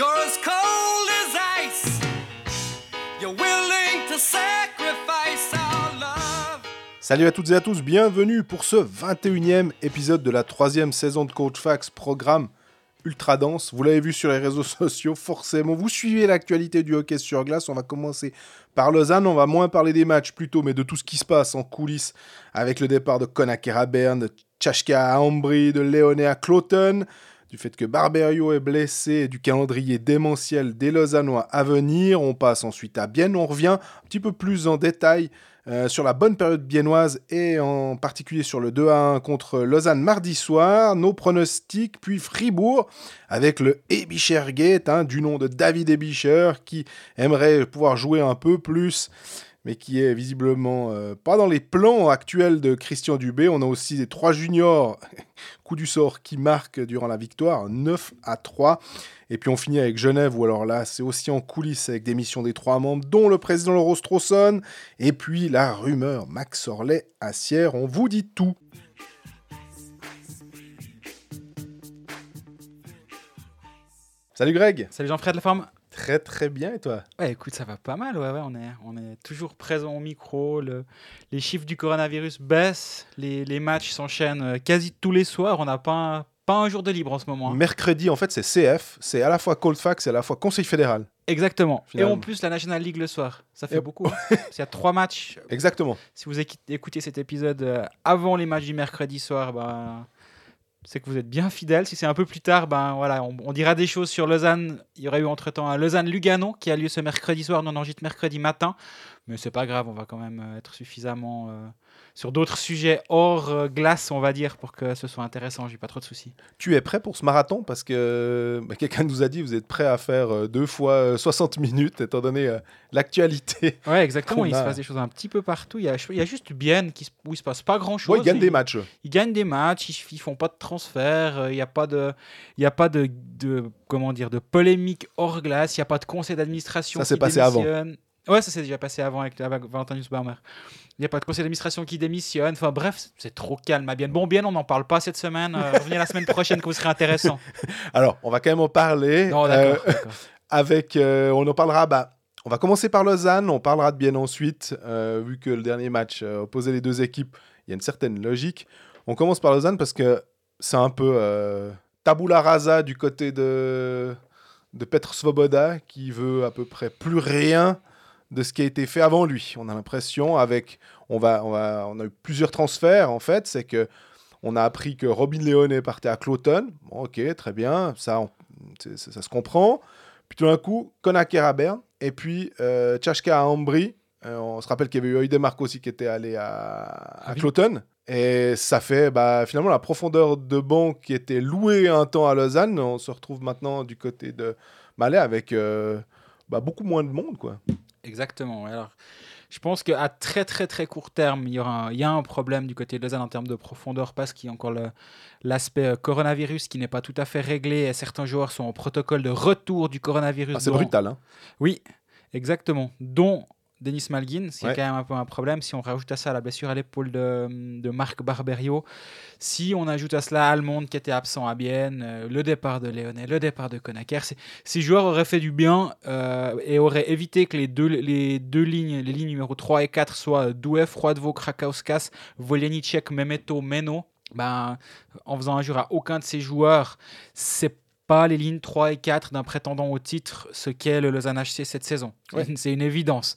You're as cold as ice. You're willing to sacrifice our love. Salut à toutes et à tous, bienvenue pour ce 21e épisode de la troisième saison de Coach Fax, programme ultra dense. Vous l'avez vu sur les réseaux sociaux, forcément. Vous suivez l'actualité du hockey sur glace. On va commencer par Lausanne. On va moins parler des matchs plutôt, mais de tout ce qui se passe en coulisses avec le départ de Konaker à Berne, de Tchachka à Ambry, de Léoné à Cloton, du fait que Barberio est blessé du calendrier démentiel des Lausannois à venir. On passe ensuite à Bienne. On revient un petit peu plus en détail euh, sur la bonne période biennoise et en particulier sur le 2 à 1 contre Lausanne mardi soir, nos pronostics, puis Fribourg avec le Ebischer Gate, hein, du nom de David Ebischer, qui aimerait pouvoir jouer un peu plus mais qui est visiblement euh, pas dans les plans actuels de Christian Dubé. On a aussi les trois juniors, coup du sort, qui marquent durant la victoire, 9 à 3. Et puis on finit avec Genève, où alors là, c'est aussi en coulisses avec des missions des trois membres, dont le président Laurent Strosson, et puis la rumeur Max Orlet à Sierre. On vous dit tout. Salut Greg Salut Jean-Fred, la forme? Très très bien et toi? Ouais, écoute, ça va pas mal. Ouais, ouais, on, est, on est toujours présent au micro. Le, les chiffres du coronavirus baissent. Les, les matchs s'enchaînent euh, quasi tous les soirs. On n'a pas, un- pas un jour de libre en ce moment. hein. Mercredi, en fait, c'est CF, c'est à la fois Coldfax et à la fois Conseil fédéral. Exactement. Finalement. Et en plus, la National League le soir. Ça fait Et- beaucoup. hein. Qu'il y a trois matchs. Exactement. Si vous écoutez- cet épisode euh, avant les matchs du mercredi soir, ben, c'est que vous êtes bien fidèles. Si c'est un peu plus tard, ben, voilà, on, dira des choses sur Lausanne. Il y aurait eu entre-temps un Lausanne-Lugano qui a lieu ce mercredi soir. Nous on enregistre mercredi matin. Mais c'est pas grave, on va quand même euh, être suffisamment euh, sur d'autres sujets hors euh, glace, on va dire, pour que ce soit intéressant. J'ai pas trop de soucis. Tu es prêt pour ce marathon? Parce que bah, quelqu'un nous a dit vous êtes prêt à faire euh, deux fois euh, 60 minutes, étant donné euh, l'actualité. Ouais, exactement. Il se a- passe des choses un petit peu partout. Il y a, il y a juste Bienne qui, se- où il se passe pas grand-chose. Ouais, ils gagnent des matchs. ils gagnent des matchs, ils, ils font pas de transfert, euh, il n'y a pas de, il y a pas de, de- comment dire, de polémique hors glace, il n'y a pas de conseil d'administration. Ça s'est passé avant. Ouais, ça s'est déjà passé avant avec, avec Valentin Nussbaumer. Il n'y a pas de conseil d'administration qui démissionne. Enfin bref, c'est- trop calme à bien. Bon, bien, on n'en parle pas cette semaine. Euh, revenez la semaine prochaine que vous serez intéressant. Alors, on va quand même en parler. Non, euh, avec, euh, on en parlera. Bah, on va commencer par Lausanne, on parlera de Bienne ensuite, euh, vu que le dernier match euh, opposait les deux équipes. Il y a une certaine logique. On commence par Lausanne parce que c'est un peu tabula rasa du côté de de Petr Svoboda qui veut à peu près plus rien de ce qui a été fait avant lui. On a l'impression avec on va on va on a eu plusieurs transferts en fait, c'est que on a appris que Robin Leone partait à Cloton. Bon, OK, très bien, ça on- ça se comprend. Puis tout d'un coup, Konaker à Berne et puis euh, Tchachka à Ambry. Euh, on se rappelle qu'il y avait eu Eudemark aussi qui était allé à, à Ah. Cloton. Et ça fait bah, finalement la profondeur de banc qui était louée un temps à Lausanne. On se retrouve maintenant du côté de Malais avec euh, bah, beaucoup moins de monde. quoi. Exactement. Alors, je pense qu'à très très très court terme, il y, aura un, il y a un problème du côté de Lausanne en termes de profondeur parce qu'il y a encore l'aspect euh, coronavirus qui n'est pas tout à fait réglé et certains joueurs sont en protocole de retour du coronavirus. Ah, c'est brutal. hein. Oui, exactement. Dont Denis Malgin, c'est Ouais. quand même un peu un problème. Si on rajoute à ça la blessure à l'épaule de, de Marc Barberio, si on ajoute à cela Almond qui était absent à Bienne, euh, le départ de Léonet, le départ de Konaker, ces joueurs auraient fait du bien euh, et auraient évité que les deux, les deux lignes, les lignes numéro 3 et 4 soient Douef, Roidvo, Krakauskas, Volenicek, Memeto, Meno. Ben, en faisant injure à aucun de ces joueurs, c'est pas les lignes 3 et 4 d'un prétendant au titre, ce qu'est le Lausanne HC cette saison. Ouais. C'est une évidence.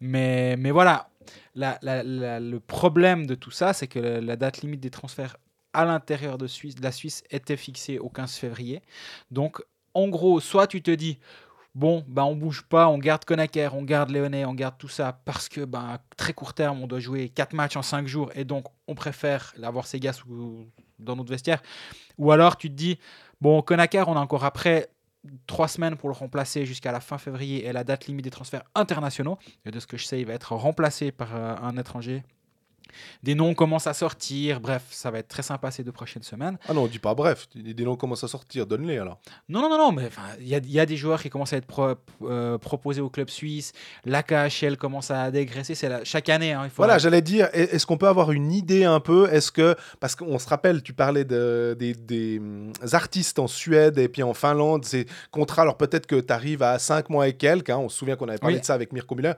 Mais, mais voilà, la- la- la- le problème de tout ça, c'est que la, date limite des transferts à l'intérieur de, Suisse, de la Suisse était fixée au 15 février. Donc, en gros, soit tu te dis, bon, ben, on bouge pas, on garde Konaker, on garde Léonet, on garde tout ça, parce que ben, à très court terme, on doit jouer 4 matchs en 5 jours, et donc on préfère avoir ces gars sous- dans notre vestiaire. Ou alors tu te dis, bon, Konaker, on a encore après trois semaines pour le remplacer jusqu'à la fin février et la date limite des transferts internationaux. De ce que je sais, il va être remplacé par euh, un étranger Des noms commencent à sortir. Bref, ça va être très sympa ces deux prochaines semaines. Ah non, dis pas bref. Des noms commencent à sortir. Donne-les alors. Non, non, non, non, mais il y, a- il y a des joueurs qui commencent à être pro- euh, proposés au club suisse. La KHL commence à dégraisser. C'est la- chaque année. hein, il faut Voilà, j'allais dire, est- est-ce qu'on peut avoir une idée un peu? Est-ce que. Parce qu'on se rappelle, tu parlais de, des, des, hum, artistes en Suède et puis en Finlande, ces contrats. Alors peut-être que tu arrives à 5 mois et quelques. hein, on se souvient qu'on avait parlé Oui. de ça avec Mirko Müller.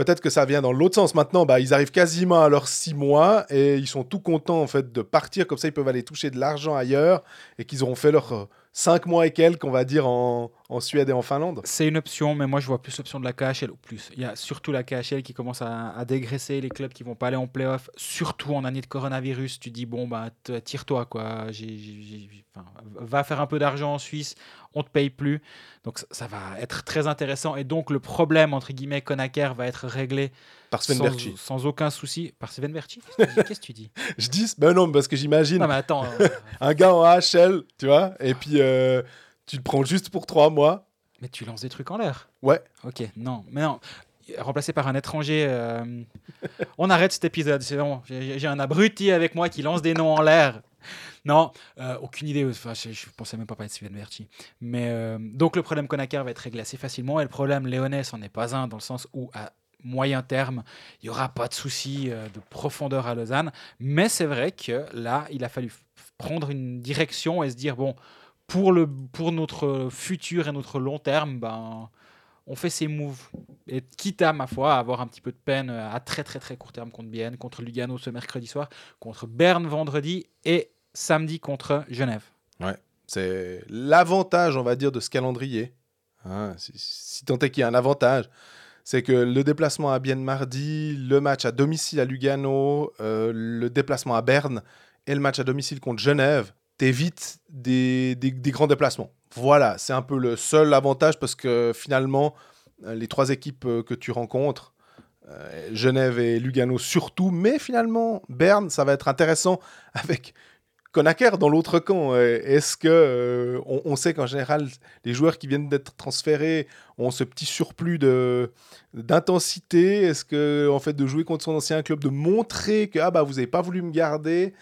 Peut-être que ça vient dans l'autre sens. Maintenant, bah, ils arrivent quasiment à leurs 6 mois et ils sont tout contents en fait de partir. Comme ça, ils peuvent aller toucher de l'argent ailleurs et qu'ils auront fait leurs 5 mois et quelques, on va dire, en, en Suède et en Finlande. C'est une option, mais moi je vois plus l'option de la KHL. Ou plus, il y a surtout la KHL qui commence à, à dégraisser les clubs qui vont pas aller en playoff, surtout en année de coronavirus. Tu dis bon bah tire-toi quoi. J'ai- enfin, va faire un peu d'argent en Suisse, on te paye plus. Donc ça, va être très intéressant et donc le problème entre guillemets Conacher va être réglé Par Sven sans, Berchi. sans aucun souci par Sven Berchi. Qu'est-ce que tu dis? Je dis, ben non, parce que j'imagine. Non mais attends. euh, un gars en AHL, tu vois, et puis euh, tu le prends juste pour trois mois. mais tu lances des trucs en l'air. Ouais. Ok, non, mais non. Remplacé par un étranger. euh, On arrête cet épisode, c'est bon. J'ai un abruti avec moi qui lance des noms en l'air. Non, euh, aucune idée. Enfin, je, je pensais même pas parler de Sven Verti. Mais euh, donc le problème Konaker va être réglé assez facilement et le problème Léonès n'en est pas un dans le sens où à moyen terme, il n'y aura pas de souci euh, de profondeur à Lausanne. Mais c'est vrai que là, il a fallu prendre une direction et se dire bon, pour, le, pour notre futur et notre long terme, ben, on fait ces moves. Et quitte à, ma foi, avoir un petit peu de peine euh, à très très très court terme contre Bienne, contre Lugano ce mercredi soir, contre Berne vendredi et samedi contre Genève. C'est l'avantage, on va dire, de ce calendrier. Hein, si, si tant est qu'il y a un avantage, c'est que le déplacement à Bienne mardi, le match à domicile à Lugano, euh, le déplacement à Berne et le match à domicile contre Genève, t'évites des, grands déplacements. Voilà, c'est un peu le seul avantage parce que finalement, euh, les trois équipes euh, que tu rencontres, Genève et Lugano surtout, mais finalement, Berne, ça va être intéressant avec Konaker dans l'autre camp. Euh, Est-ce que euh, on, sait qu'en général, les joueurs qui viennent d'être transférés ont ce petit surplus de d'intensité? Est-ce que en fait de jouer contre son ancien club, de montrer que ah bah vous avez pas voulu me garder?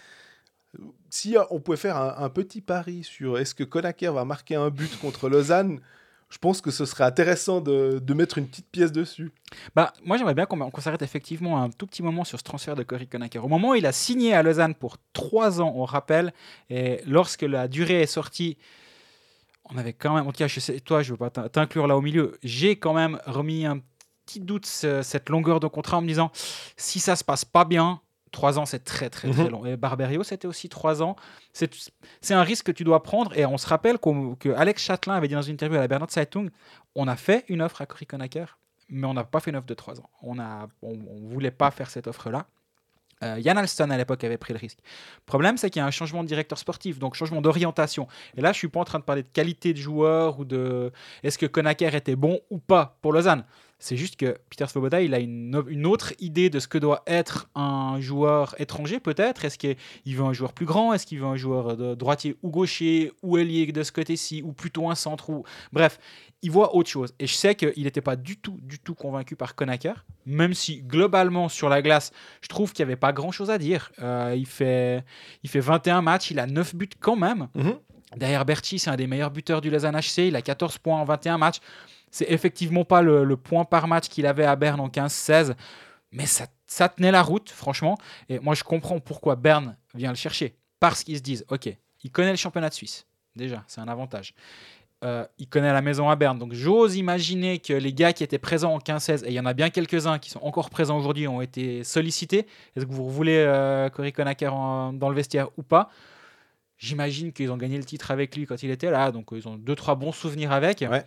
Si on pouvait faire un, un petit pari sur est-ce que Konaker va marquer un but contre Lausanne, je pense que ce serait intéressant de, de mettre une petite pièce dessus. Bah, moi, j'aimerais bien qu'on s'arrête effectivement un tout petit moment sur ce transfert de Cory Konaker. Au moment où il a signé à Lausanne pour trois ans, on rappelle, et lorsque la durée est sortie, on avait quand même, en je sais, toi, je ne veux pas t'in- t'inclure là au milieu, j'ai quand même remis un petit doute ce- cette longueur de contrat en me disant si ça se passe pas bien. Trois ans, c'est très très très Mhm. long. Et Barberio, c'était aussi trois ans. C'est un risque que tu dois prendre. Et on se rappelle qu'au- que Alex Châtelain avait dit dans une interview à la Bernard Zeitung on a fait une offre à Cory Konaker, mais on n'a pas fait une offre de 3 ans. On ne on, on voulait pas faire cette offre-là. Euh, Yann Alston à l'époque avait pris le risque. Le problème, c'est qu'il y a un changement de directeur sportif, donc changement d'orientation. Et là, je suis pas en train de parler de qualité de joueur ou de est-ce que Konaker était bon ou pas pour Lausanne? C'est juste que Peter Svoboda, il a une, autre idée de ce que doit être un joueur étranger, peut-être. Est-ce qu'il veut un joueur plus grand? Est-ce qu'il veut un joueur de droitier ou gaucher ou ailier de ce côté-ci ou plutôt un centre ou... Bref, il voit autre chose. Et je sais qu'il n'était pas du tout, du tout convaincu par Konaker, même si globalement sur la glace, je trouve qu'il n'y avait pas grand-chose à dire. Euh, il, fait, il fait 21 matchs, il a 9 buts quand même. Derrière Berti, c'est un des meilleurs buteurs du Lausanne HC. Il a 14 points en 21 matchs. C'est effectivement pas le, point par match qu'il avait à Berne en 15-16, mais ça, tenait la route, franchement. Et moi, je comprends pourquoi Berne vient le chercher. Parce qu'ils se disent, OK, il connaît le championnat de Suisse. Déjà, c'est un avantage. Euh, il connaît la maison à Berne. Donc j'ose imaginer que les gars qui étaient présents en 15-16, et il y en a bien quelques-uns qui sont encore présents aujourd'hui, ont été sollicités. Est-ce que vous voulez euh, Cory en- dans le vestiaire ou pas? J'imagine qu'ils ont gagné le titre avec lui quand il était là, donc ils ont deux trois bons souvenirs avec. Ouais.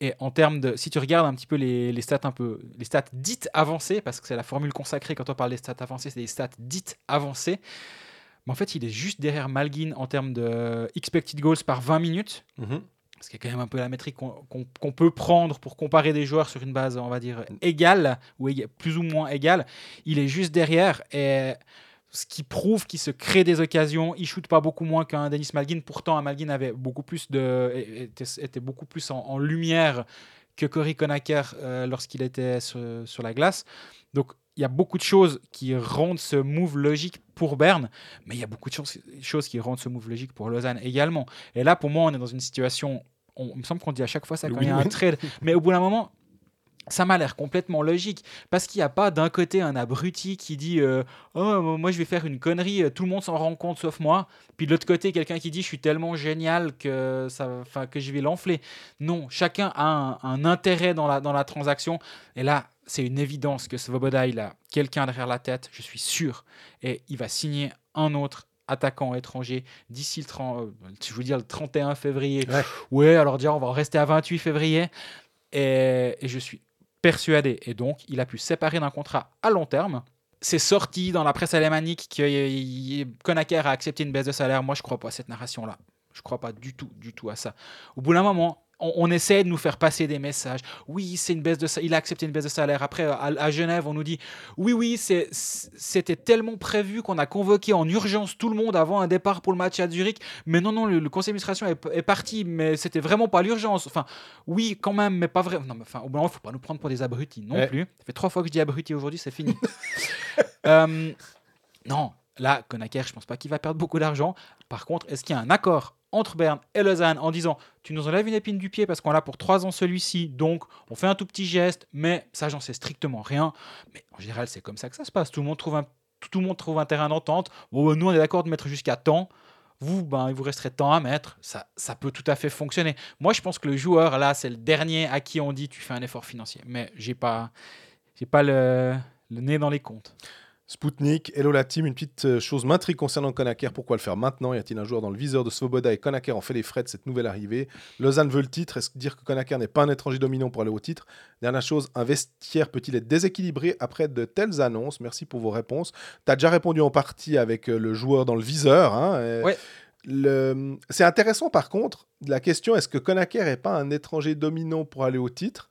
Et en termes de, si tu regardes un petit peu les, les stats un peu, les stats dites avancées, parce que c'est la formule consacrée quand on parle des stats avancées, c'est des stats dites avancées. Mais en fait, il est juste derrière Malguin en termes de expected goals par 20 minutes Mhm. ce qui est quand même un peu la métrique qu'on qu'on- qu'on peut prendre pour comparer des joueurs sur une base, on va dire, égale, ou plus ou moins égale. Il est juste derrière, et ce qui prouve qu'il se crée des occasions. Il shoot pas beaucoup moins qu'un Denis Malguin. Pourtant, un Malguin avait beaucoup plus de, était, était beaucoup plus en, en lumière que Cory Konaker euh, lorsqu'il était sur, sur la glace. Donc, il y a beaucoup de choses qui rendent ce move logique pour Berne, mais il y a beaucoup de choses, choses qui rendent ce move logique pour Lausanne également. Et là, pour moi, on est dans une situation. On, il me semble qu'on dit à chaque fois ça quand il y a un trade, mais au bout d'un moment. Ça m'a l'air complètement logique parce qu'il n'y a pas d'un côté un abruti qui dit euh, oh moi je vais faire une connerie euh, tout le monde s'en rend compte sauf moi puis de l'autre côté quelqu'un qui dit je suis tellement génial que ça que je vais l'enfler non chacun a un, un intérêt dans la dans la transaction et là c'est une évidence que Svoboda il a quelqu'un derrière la tête je suis sûr et il va signer un autre attaquant étranger d'ici le 30 euh, je veux dire le 31 février Ouais. ouais alors dire on va en rester à 28 février et, et je suis persuadé. Et donc, il a pu séparer d'un contrat à long terme. C'est sorti dans la presse alémanique que Konaker a accepté une baisse de salaire. Moi, je crois pas à cette narration-là. Je crois pas du tout, du tout à ça. Au bout d'un moment, on, on essaie de nous faire passer des messages. Oui, c'est une baisse de il a accepté une baisse de salaire. Après, à, à Genève, on nous dit oui, oui, c'était tellement prévu qu'on a convoqué en urgence tout le monde avant un départ pour le match à Zurich. Mais non, non, le, le conseil d'administration est, est parti, mais c'était vraiment pas l'urgence. Enfin, oui, quand même, mais pas vrai. Non, mais enfin, au bout d'un moment, faut pas nous prendre pour des abrutis non Ouais. plus. Ça fait trois fois que je dis abruti aujourd'hui, c'est fini. Euh, non, là, Konaker, je pense pas qu'il va perdre beaucoup d'argent. Par contre, est-ce qu'il y a un accord entre Berne et Lausanne en disant tu nous enlèves une épine du pied parce qu'on l'a pour trois ans celui-ci, donc on fait un tout petit geste, mais ça, j'en sais strictement rien. Mais en général, c'est comme ça que ça se passe. Tout le monde trouve un, tout le monde trouve un terrain d'entente. Bon, ben, nous, on est d'accord de mettre jusqu'à temps. Vous, ben, il vous resterait temps à mettre. Ça, ça peut tout à fait fonctionner. Moi, je pense que le joueur, là, c'est le dernier à qui on dit tu fais un effort financier. Mais j'ai pas, j'ai pas le, le nez dans les comptes. Spoutnik, hello la team, une petite euh, chose m'intrigue concernant Konaker, pourquoi le faire maintenant? Y a-t-il un joueur dans le viseur de Svoboda et Konaker en fait les frais de cette nouvelle arrivée? Lausanne veut le titre, est-ce que dire que Konaker n'est pas un étranger dominant pour aller au titre? Dernière chose, un vestiaire peut-il être déséquilibré après de telles annonces? Merci pour vos réponses. Tu as déjà répondu en partie avec euh, le joueur dans le viseur. hein, euh, Ouais. le- C'est intéressant par contre, la question est-ce que Konaker n'est pas un étranger dominant pour aller au titre?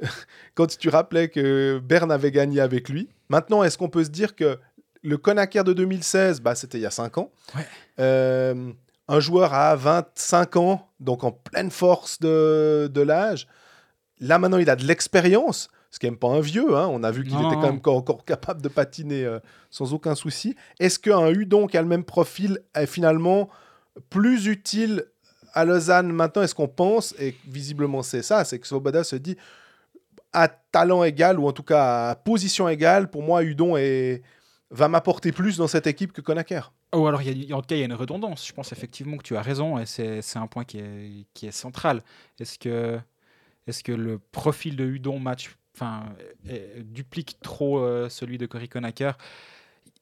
Quand tu rappelais que Berne avait gagné avec lui. Maintenant, est-ce qu'on peut se dire que le Konaker de 2016, bah, c'était il y a 5 ans. Ouais. Euh, un joueur à 25 ans, donc en pleine force de, de l'âge. Là, maintenant, il a de l'expérience, ce qui n'est même pas un vieux. hein. On a vu qu'il était quand même encore, encore capable de patiner euh, sans aucun souci. Est-ce qu'un Hudon qui a le même profil est finalement plus utile à Lausanne maintenant? Est-ce qu'on pense, et visiblement c'est ça, c'est que Svoboda se dit à talent égal, ou en tout cas à position égale, pour moi, Hudon est... va m'apporter plus dans cette équipe que Konaker. Oh, alors, en tout cas, il y a une redondance. Je pense effectivement que tu as raison et c'est un point qui est, central. Est-ce que, le profil de Hudon match, enfin, duplique trop euh, celui de Cory Conacher?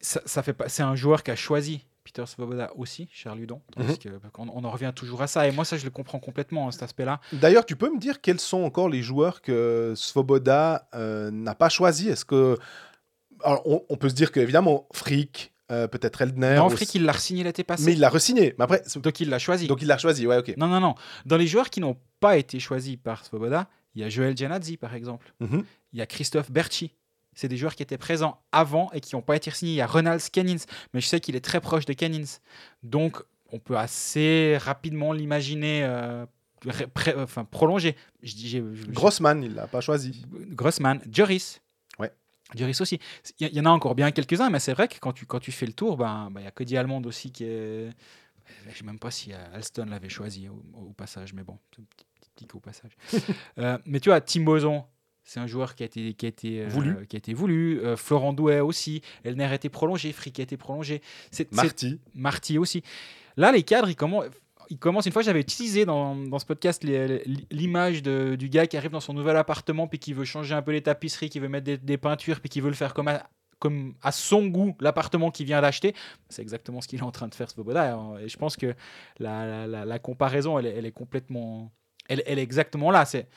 Ça, ça fait. C'est un joueur qui a choisi Peter Svoboda aussi, Charles Hudon. Tandis que- on, on en revient toujours à ça. Et moi, ça, je le comprends complètement, hein, cet aspect-là. D'ailleurs, tu peux me dire quels sont encore les joueurs que Svoboda euh, n'a pas choisi? Est-ce que. Alors, on, on peut se dire qu'évidemment, Frick, euh, peut-être Eldner. Non, Frick, il l'a re-signé l'été passé. Mais il l'a re-signé. Mais après, Donc, il l'a choisi. donc il l'a choisi, ouais, ok. Non, non, non. Dans les joueurs qui n'ont pas été choisis par Svoboda, il y a Joel Gianazzi, par exemple. Mhm. Il y a Christophe Berchi. C'est des joueurs qui étaient présents avant et qui n'ont pas été signés. Il y a Ronald Kennins, mais je sais qu'il est très proche de Kennins. Donc, on peut assez rapidement l'imaginer euh, pré- enfin. Je dis, je- Grossman, il l'a pas choisi. Grossman, Joris. Ouais. Joris aussi. Il y, il y en a encore bien quelques-uns, mais c'est vrai que quand tu, quand tu fais le tour, ben, ben, il y a Cody Almond aussi qui est. Je ne sais même pas si euh, Alston l'avait choisi au, au passage, mais bon, c'est un petit, petit pic au passage. Euh, mais tu vois, Tim Boson, c'est un joueur qui a été, qui a été, euh, Voulu. Qui a été voulu. Euh, Florent Douai aussi. Elner a été prolongé. Frick a été prolongé. C'est, Marty. Marty aussi. Là, les cadres, ils commencent. Ils commencent, une fois, j'avais utilisé dans, dans ce podcast l'image du gars qui arrive dans son nouvel appartement, puis qui veut changer un peu les tapisseries, qui veut mettre des, des peintures, puis qui veut le faire comme à, comme à son goût, l'appartement qu'il vient d'acheter. C'est exactement ce qu'il est en train de faire, Svoboda. Et je pense que la, la- la- la comparaison, elle, est- elle est complètement. Elle, elle est exactement là. C'est,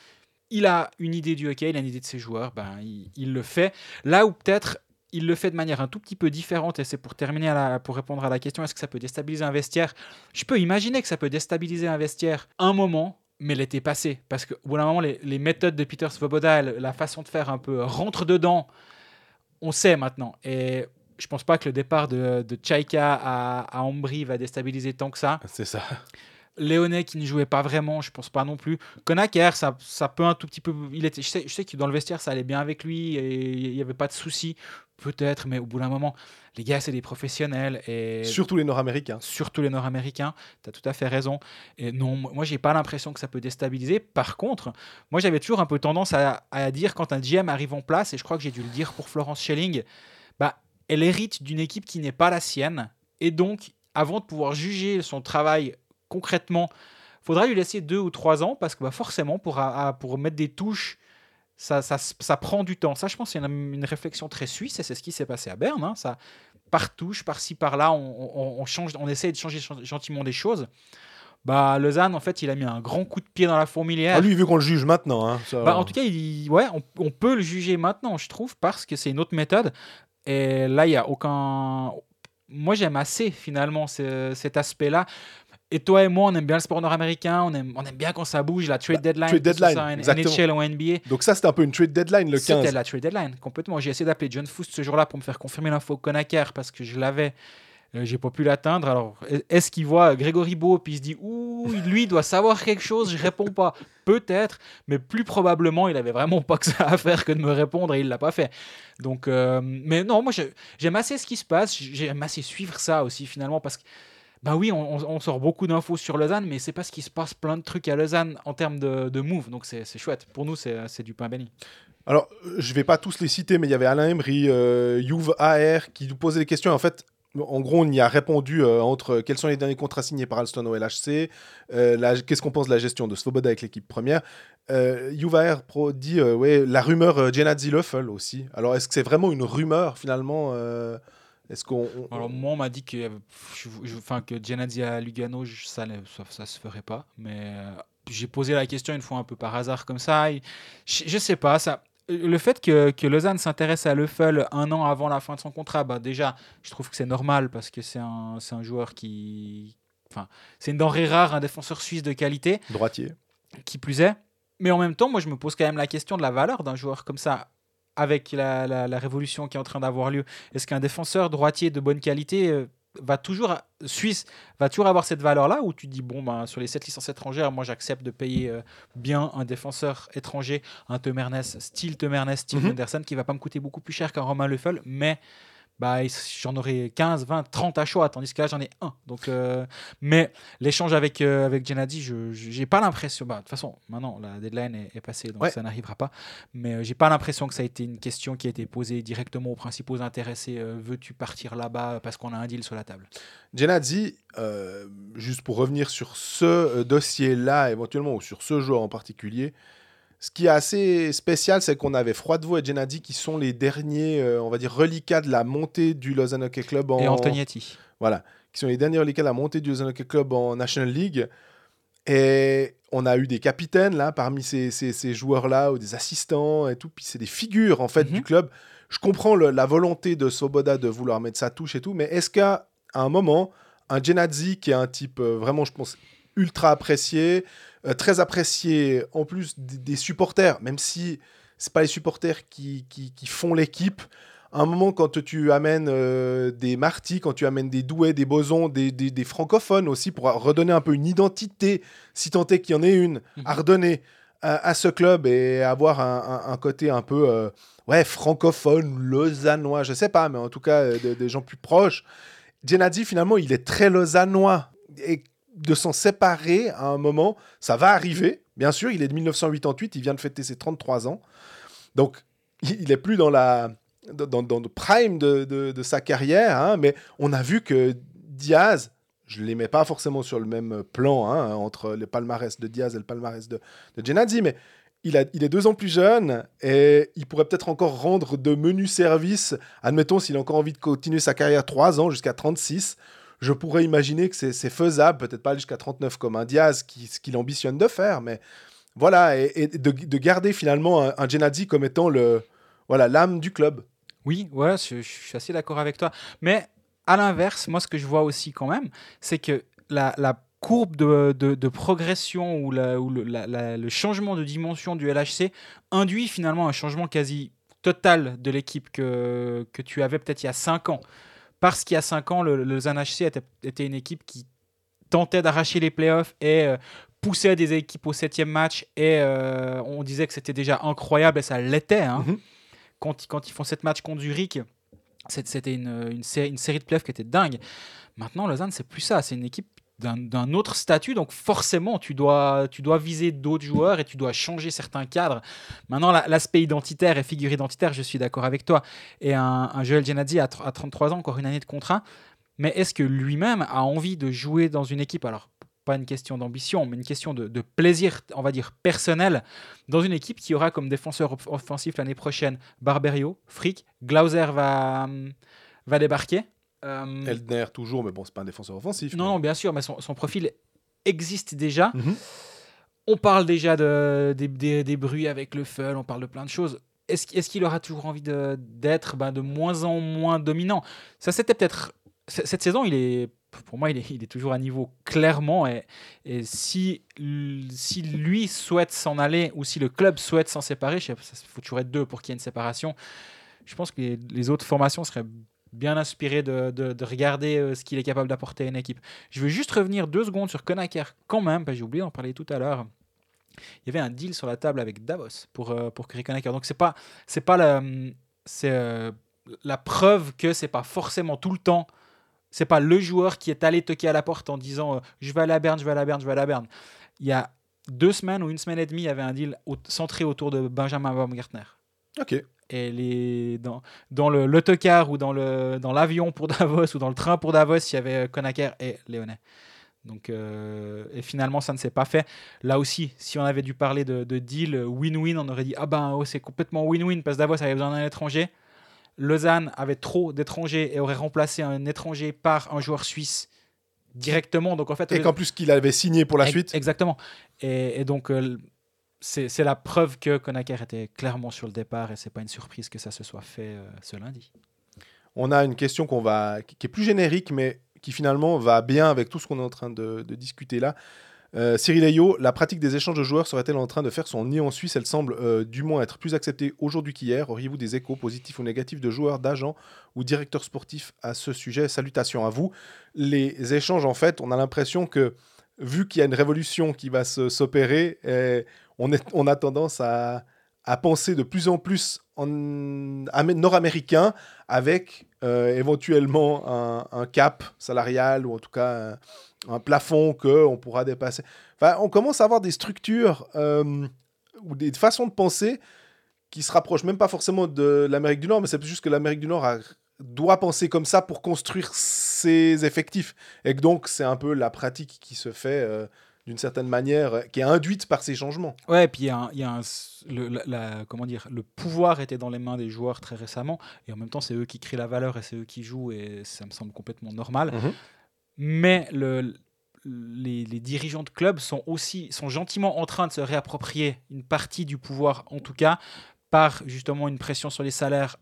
il a une idée du hockey, il a une idée de ses joueurs, ben, il, le fait. Là où peut-être il le fait de manière un tout petit peu différente, et c'est pour terminer, pour répondre à la question, est-ce que ça peut déstabiliser un vestiaire? Je peux imaginer que ça peut déstabiliser un vestiaire un moment, mais l'été passé. Parce qu'au bout d'un moment, les, méthodes de Peter Svoboda, la façon de faire un peu rentre dedans, on sait maintenant. Et je pense pas que le départ de, de Chaika à, à Ambry va déstabiliser tant que ça. C'est ça. Léonet qui ne jouait pas vraiment, je pense pas non plus. Konaker, ça, ça peut un tout petit peu. Il était, je sais, je sais que dans le vestiaire, ça allait bien avec lui et il n'y avait pas de souci. Peut-être, mais au bout d'un moment, les gars, c'est des professionnels. Et Surtout les Nord-Américains. surtout les Nord-Américains. Tu as tout à fait raison. Et non, moi, j'ai pas l'impression que ça peut déstabiliser. Par contre, moi, j'avais toujours un peu tendance à, à dire quand un GM arrive en place, et je crois que j'ai dû le dire pour Florence Schelling, bah, elle hérite d'une équipe qui n'est pas la sienne. Et donc, avant de pouvoir juger son travail concrètement, faudra lui laisser deux ou trois ans parce que bah, forcément, pour, à- à- pour mettre des touches, ça, ça, s- ça prend du temps. Ça, je pense, c'est une, une réflexion très suisse et c'est ce qui s'est passé à Berne. hein. Ça, par touche, par-ci, par-là, on, on- on change, on essaie de changer ch- gentiment des choses. Bah, Lausanne, en fait, il a mis un grand coup de pied dans la fourmilière. Ah, lui, il veut qu'on le juge maintenant. hein, ça- Bah, en tout cas, il, ouais, on, on peut le juger maintenant, je trouve, parce que c'est une autre méthode. Et là, il n'y a aucun. Moi, j'aime assez, finalement, ce- cet aspect-là. Et toi et moi, on aime bien le sport nord-américain, on aime, on aime bien quand ça bouge, la trade deadline, trade deadline, exactement. NHL ou NBA. Donc ça, c'était un peu une trade deadline le 15. C'était la trade deadline, complètement. J'ai essayé d'appeler John Foust ce jour-là pour me faire confirmer l'info Konaker parce que je l'avais. Euh, j'ai pas pu l'atteindre. Alors, est-ce qu'il voit Grégory Beau puis il se dit Ouh, lui doit savoir quelque chose? Je réponds pas. Peut-être, mais plus probablement, il avait vraiment pas que ça à faire que de me répondre et il l'a pas fait. Donc, euh, mais non, moi j'aime assez ce qui se passe. J'aime assez suivre ça aussi finalement parce que. Bah oui, on, sort beaucoup d'infos sur Lausanne, mais c'est parce qu'il se passe plein de trucs à Lausanne en termes de, de move, donc c'est chouette. Pour nous, c'est du pain béni. Alors, euh, je vais pas tous les citer, mais il y avait Alain Emery, euh, Youve AR qui nous posait des questions. En fait, en gros, on y a répondu euh, entre quels sont les derniers contrats signés par Alston au LHC, euh, qu'est-ce qu'on pense de la gestion de Svoboda avec l'équipe première. Euh, Youve AR Pro dit euh, ouais, la rumeur euh, Genadzi Löffel aussi. Alors, est-ce que c'est vraiment une rumeur finalement euh, Est-ce qu'on. on- Alors moi on m'a dit que, je- je- enfin, que Lugano, je- ça, ne- ça, ça se ferait pas. Mais euh, j'ai posé la question une fois un peu par hasard comme ça. et je, je sais pas, ça, le fait que, que Lausanne s'intéresse à Leffel un an avant la fin de son contrat, bah déjà, je trouve que c'est normal parce que c'est un, c'est un joueur qui... Enfin, c'est une denrée rare, un défenseur suisse de qualité Droitier. qui plus est. Mais en même temps, moi, je me pose quand même la question de la valeur d'un joueur comme ça, avec la, la- la révolution qui est en train d'avoir lieu. Est-ce qu'un défenseur droitier de bonne qualité euh, va toujours, suisse, va toujours avoir cette valeur-là Ou tu dis, bon, ben, sur les 7 licences étrangères, moi, j'accepte de payer euh, bien un défenseur étranger, un Temernes, style Temernes, style Mhm. Anderson, qui va pas me coûter beaucoup plus cher qu'un Romain Leffel, mais bah, j'en aurais 15, 20, 30 à choix, tandis que là j'en ai un. Donc, euh, mais l'échange avec, euh, avec Gennady, je j'ai pas l'impression. Bah, de toute façon, maintenant la deadline est, est passée, donc Ouais. ça n'arrivera pas. Mais euh, j'ai pas l'impression que ça a été une question qui a été posée directement aux principaux intéressés. euh, Veux-tu partir là-bas parce qu'on a un deal sur la table? Euh, juste pour revenir sur ce euh, dossier-là, éventuellement, ou sur ce joueur en particulier, ce qui est assez spécial, c'est qu'on avait Froidevaux et Genadzi qui sont les derniers, euh, on va dire, reliquats de la montée du Lausanne Hockey Club en... Et Antonietti. Voilà, qui sont les derniers reliquats de la montée du Lausanne Hockey Club en National League. Et on a eu des capitaines, là, parmi ces, ces- ces joueurs-là, ou des assistants et tout, puis c'est des figures, en fait, Mhm. du club. Je comprends le- la volonté de Soboda de vouloir mettre sa touche et tout, mais est-ce qu'à un moment, un Genadzi, qui est un type euh, vraiment, je pense, ultra apprécié, euh, très apprécié en plus des, des supporters, même si c'est pas les supporters qui, qui- qui font l'équipe. À un moment, quand tu amènes euh, des Marty, quand tu amènes des Douai, des Bosons, des, des- des francophones aussi, pour redonner un peu une identité, si tant est qu'il y en ait une, à Mhm. redonner à, à ce club et avoir un, un- un côté un peu euh, ouais, francophone, lausannois, je sais pas, mais en tout cas de- des gens plus proches. Genadzi, finalement, il est très lausannois. Et de s'en séparer à un moment, ça va arriver. Bien sûr, il est de 1988, il vient de fêter ses 33 ans. Donc, il il est plus dans la dans, dans- le prime de, de- sa carrière, hein, mais on a vu que Diaz, je ne les mets pas forcément sur le même plan hein, entre le palmarès de Diaz et le palmarès de, de Genadzi, mais il, a, il est deux ans plus jeune et il pourrait peut-être encore rendre de menus services. Admettons, s'il a encore envie de continuer sa carrière trois ans jusqu'à 36, je pourrais imaginer que c'est faisable, peut-être pas jusqu'à 39 comme un Diaz, ce qu'il ambitionne de faire, mais voilà, et, de, de garder finalement un, un Genadzi comme étant le voilà l'âme du club. Oui, ouais, je, suis assez d'accord avec toi. Mais à l'inverse, moi, ce que je vois aussi quand même, c'est que la, courbe de, progression ou, le changement de dimension du LHC induit finalement un changement quasi total de l'équipe que, que tu avais peut-être il y a 5 ans. Parce qu'il y a 5 ans, le, le Lausanne HC était, était une équipe qui tentait d'arracher les playoffs et euh, poussait des équipes au septième match. Et euh, on disait que c'était déjà incroyable et ça l'était. hein. Mhm. quand, quand ils font sept matchs contre Zurich, c'était une, une, sé- une série de playoffs qui était dingue. Maintenant, Lausanne, c'est plus ça. C'est une équipe d'un autre statut. Donc forcément, tu dois, tu dois viser d'autres joueurs et tu dois changer certains cadres. Maintenant, la- l'aspect identitaire et figure identitaire, je suis d'accord avec toi. Et un, Joel Genadzi à, tr- à 33 ans, encore une année de contrat. Mais est-ce que lui-même a envie de jouer dans une équipe? Alors, pas une question d'ambition, mais une question de, plaisir, on va dire, personnel, dans une équipe qui aura comme défenseur off- offensif l'année prochaine Barberio, Frick, Glauser va, hum, va débarquer. Euh, Eldner toujours, mais bon, c'est pas un défenseur offensif. non, mais- non, bien sûr, mais son, son profil existe déjà. Mhm. On parle déjà de, des, des- des bruits avec le FUL, on parle de plein de choses. Est-ce qu'il aura toujours envie de- d'être ben, de moins en moins dominant? Ça, c'était peut-être. Cette saison, il est, pour moi, il est, il est toujours à niveau clairement. Et, et si, si lui souhaite s'en aller ou si le club souhaite s'en séparer, il faut toujours être deux pour qu'il y ait une séparation. Je pense que les, les autres formations seraient bien inspirées de, de- de regarder euh, ce qu'il est capable d'apporter à une équipe. Je veux juste revenir deux secondes sur Konaker quand même, parce que j'ai oublié d'en parler tout à l'heure. Il y avait un deal sur la table avec Davos pour, euh, pour Kerry Konaker. Donc c'est pas, c'est pas la, c'est, euh, la preuve que c'est pas forcément tout le temps. C'est pas le joueur qui est allé toquer à la porte en disant je vais à Berne, je vais à Berne, je vais à Berne. Il y a deux semaines ou une semaine et demie, il y avait un deal centré autour de Benjamin Baumgartner Ok. Et les, dans, dans le l'autocar ou dans le dans l'avion pour Davos ou dans le train pour Davos, il y avait euh, Konaker et Léonet. Donc, euh, et finalement, ça ne s'est pas fait. Là aussi, si on avait dû parler de, de deal euh, win-win, on aurait dit Ah ben, oh, c'est complètement win-win parce que Davos avait besoin d'un étranger. Lausanne avait trop d'étrangers et aurait remplacé un étranger par un joueur suisse directement. Donc, en fait, Et qu'en plus qu'il avait signé pour la suite. Exactement. Et, et donc, euh, c'est la preuve que Konaker était clairement sur le départ et c'est pas une surprise que ça se soit fait euh, ce lundi. On a une question qu'on va, qui est plus générique, mais qui finalement va bien avec tout ce qu'on est en train de, discuter là. Euh, Cyril Ayot, la pratique des échanges de joueurs serait-elle en train de faire son nid en Suisse? Elle semble euh, du moins être plus acceptée aujourd'hui qu'hier. Auriez-vous des échos positifs ou négatifs de joueurs, d'agents ou directeurs sportifs à ce sujet? Salutations à vous. Les échanges, en fait, on a l'impression que vu qu'il y a une révolution qui va s'opérer, eh, on, a tendance à, penser de plus en plus en amé- nord-américain avec euh, éventuellement un, cap salarial ou en tout cas un, un plafond qu'on pourra dépasser. Enfin, on commence à avoir des structures euh, ou des façons de penser qui se rapprochent même pas forcément de l'Amérique du Nord, mais c'est juste que l'Amérique du Nord doit penser comme ça pour construire ses effectifs. Et que donc, c'est un peu la pratique qui se fait euh, d'une certaine manière, euh, qui est induite par ces changements. Ouais, et puis il y a, un- il y a un s- le, la- la- comment dire, le pouvoir était dans les mains des joueurs très récemment, et en même temps c'est eux qui créent la valeur et c'est eux qui jouent, et ça me semble complètement normal. Mhm. Mais le, les, les dirigeants de clubs sont aussi sont gentiment en train de se réapproprier une partie du pouvoir, en tout cas justement une pression sur les salaires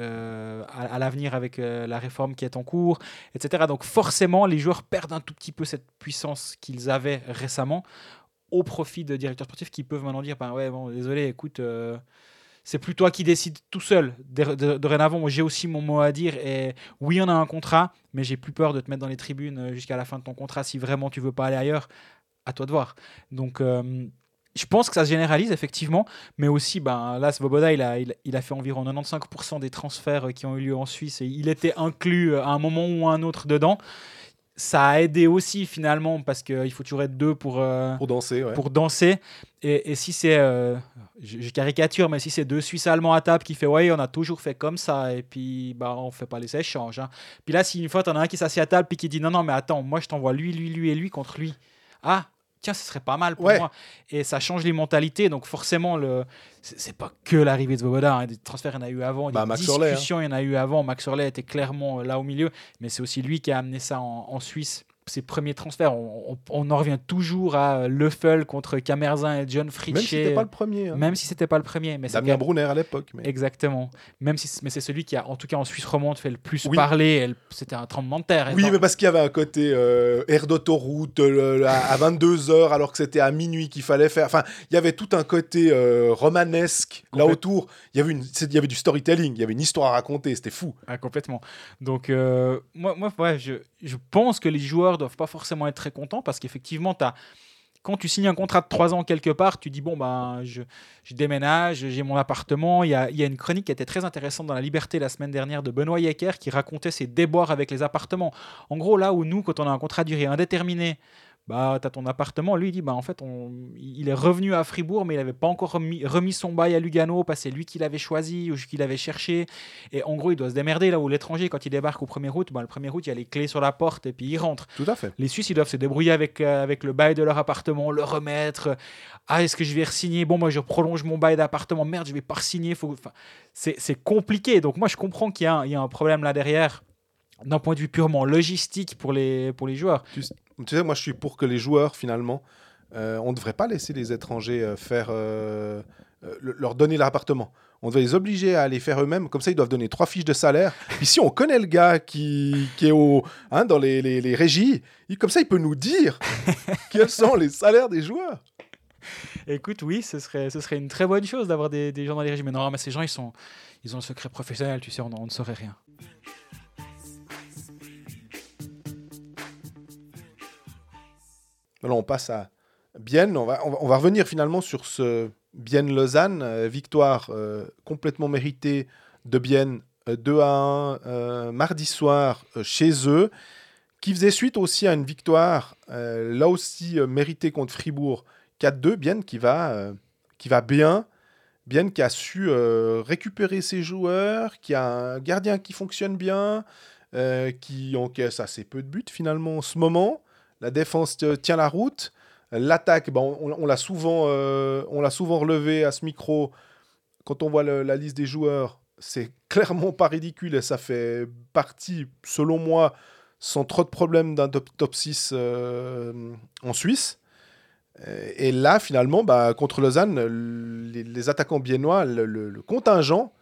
euh, à, l'avenir avec euh, la réforme qui est en cours, etc. Donc forcément, les joueurs perdent un tout petit peu cette puissance qu'ils avaient récemment au profit de directeurs sportifs qui peuvent maintenant dire ben ouais bon désolé écoute euh, c'est plus toi qui décides tout seul. Dorénavant j'ai aussi mon mot à dire et oui on a un contrat mais j'ai plus peur de te mettre dans les tribunes jusqu'à la fin de ton contrat si vraiment tu veux pas aller ailleurs. À toi de voir. Donc je pense que ça se généralise effectivement, mais aussi, ben, là, Svoboda, il a, il, il a fait environ 95% des transferts euh, qui ont eu lieu en Suisse et il était inclus euh, à un moment ou à un autre dedans. Ça a aidé aussi finalement parce qu'il faut toujours être deux pour, euh, Pour danser, ouais. pour danser. Et, et si c'est, euh, je, je caricature, mais si c'est deux Suisses allemands à table qui fait ouais, on a toujours fait comme ça, et puis bah on fait pas les échanges. hein. Puis là, si une fois t'en as un qui s'assied à table puis qui dit non non mais attends, moi je t'envoie lui, lui, lui et lui contre lui. Ah tiens, ce serait pas mal pour Ouais. moi. Et ça change les mentalités. Donc forcément le, c'est pas que l'arrivée de Svoboda. hein. Des transferts, il y en a eu avant. Bah, des Max hein. discussions, il y en a eu avant. Max Orley était clairement euh, là au milieu, mais c'est aussi lui qui a amené ça en, en Suisse. Ses premiers transferts, on, on- on en revient toujours à euh, Leffel contre Camerzin et John Fritsch. Même si c'était pas le premier. hein. Même si c'était pas le premier, mais c'est Damien Brunner à l'époque. Mais... Exactement. Même si, mais c'est celui qui a, en tout cas en Suisse romande, fait le plus Oui. parler. C'était un tremblement de terre. Oui, Étant- mais parce qu'il y avait un côté euh, air d'autoroute à 22h alors que c'était à minuit qu'il fallait faire. Enfin, il y avait tout un côté euh, romanesque là autour. Il y, avait une, c'est- il y avait du storytelling, il y avait une histoire à raconter, c'était fou. Ah, complètement. Donc, euh, moi, moi ouais, je, je pense que les joueurs joueurs doivent pas forcément être très contents parce qu'effectivement, quand tu signes un contrat de 3 ans quelque part, tu dis bon, ben, je, déménage, j'ai mon appartement. Il y, a, y, a, une chronique qui était très intéressante dans La Liberté la semaine dernière de Benoît Yecker qui racontait ses déboires avec les appartements. En gros, là où nous, quand on a un contrat duré indéterminé, bah, tu as ton appartement. Lui, il dit, bah, en fait, on... il est revenu à Fribourg, mais il n'avait pas encore remis, remis, son bail à Lugano, parce que c'est lui qui l'avait choisi ou qu'il avait cherché. Et en gros, il doit se démerder là où l'étranger, quand il débarque au 1er août, bah, le 1er août, il y a les clés sur la porte et puis il rentre. Tout à fait. Les Suisses, ils doivent se débrouiller avec, euh, avec le bail de leur appartement, le remettre. Ah, est-ce que je vais re-signer? Bon, moi, je prolonge mon bail d'appartement. Merde, je vais pas re-signer. Faut... Enfin, c'est compliqué. Donc, moi, je comprends qu'il y, y, a un problème là derrière d'un point de vue purement logistique pour les, pour les joueurs. Tu, tu, sais, moi je suis pour que les joueurs, finalement, euh, on ne devrait pas laisser les étrangers euh, faire, euh, leur donner leur appartement. On devrait les obliger à aller faire eux-mêmes. Comme ça, ils doivent donner trois fiches de salaire. Puis si on connaît le gars qui, qui est au, hein, dans les, les, les régies, il, comme ça, il peut nous dire quels sont les salaires des joueurs. Écoute, oui, ce serait, ce serait une très bonne chose d'avoir des, des, gens dans les régies. Mais non, mais ces gens, ils, sont, ils ont le secret professionnel, tu sais, on, on ne saurait rien. Alors on passe à Bienne. On va, revenir finalement sur ce Bienne-Lausanne. Euh, victoire euh, complètement méritée de Bienne euh, 2 à 1 euh, mardi soir chez eux, qui faisait suite aussi à une victoire, là aussi méritée contre Fribourg 4-2. Bienne qui va, qui va bien. Bienne qui a su récupérer ses joueurs, qui a un gardien qui fonctionne bien, qui encaisse assez peu de buts finalement en ce moment. La défense tient la route. L'attaque, on, l'a souvent, euh, souvent relevé à ce micro. Quand on voit la liste des joueurs, c'est clairement pas ridicule et ça fait partie, selon moi, sans trop de problèmes d'un top, top 6 euh, en Suisse. Et là, finalement, bah, contre Lausanne, les, attaquants biennois, le, le, le, contingent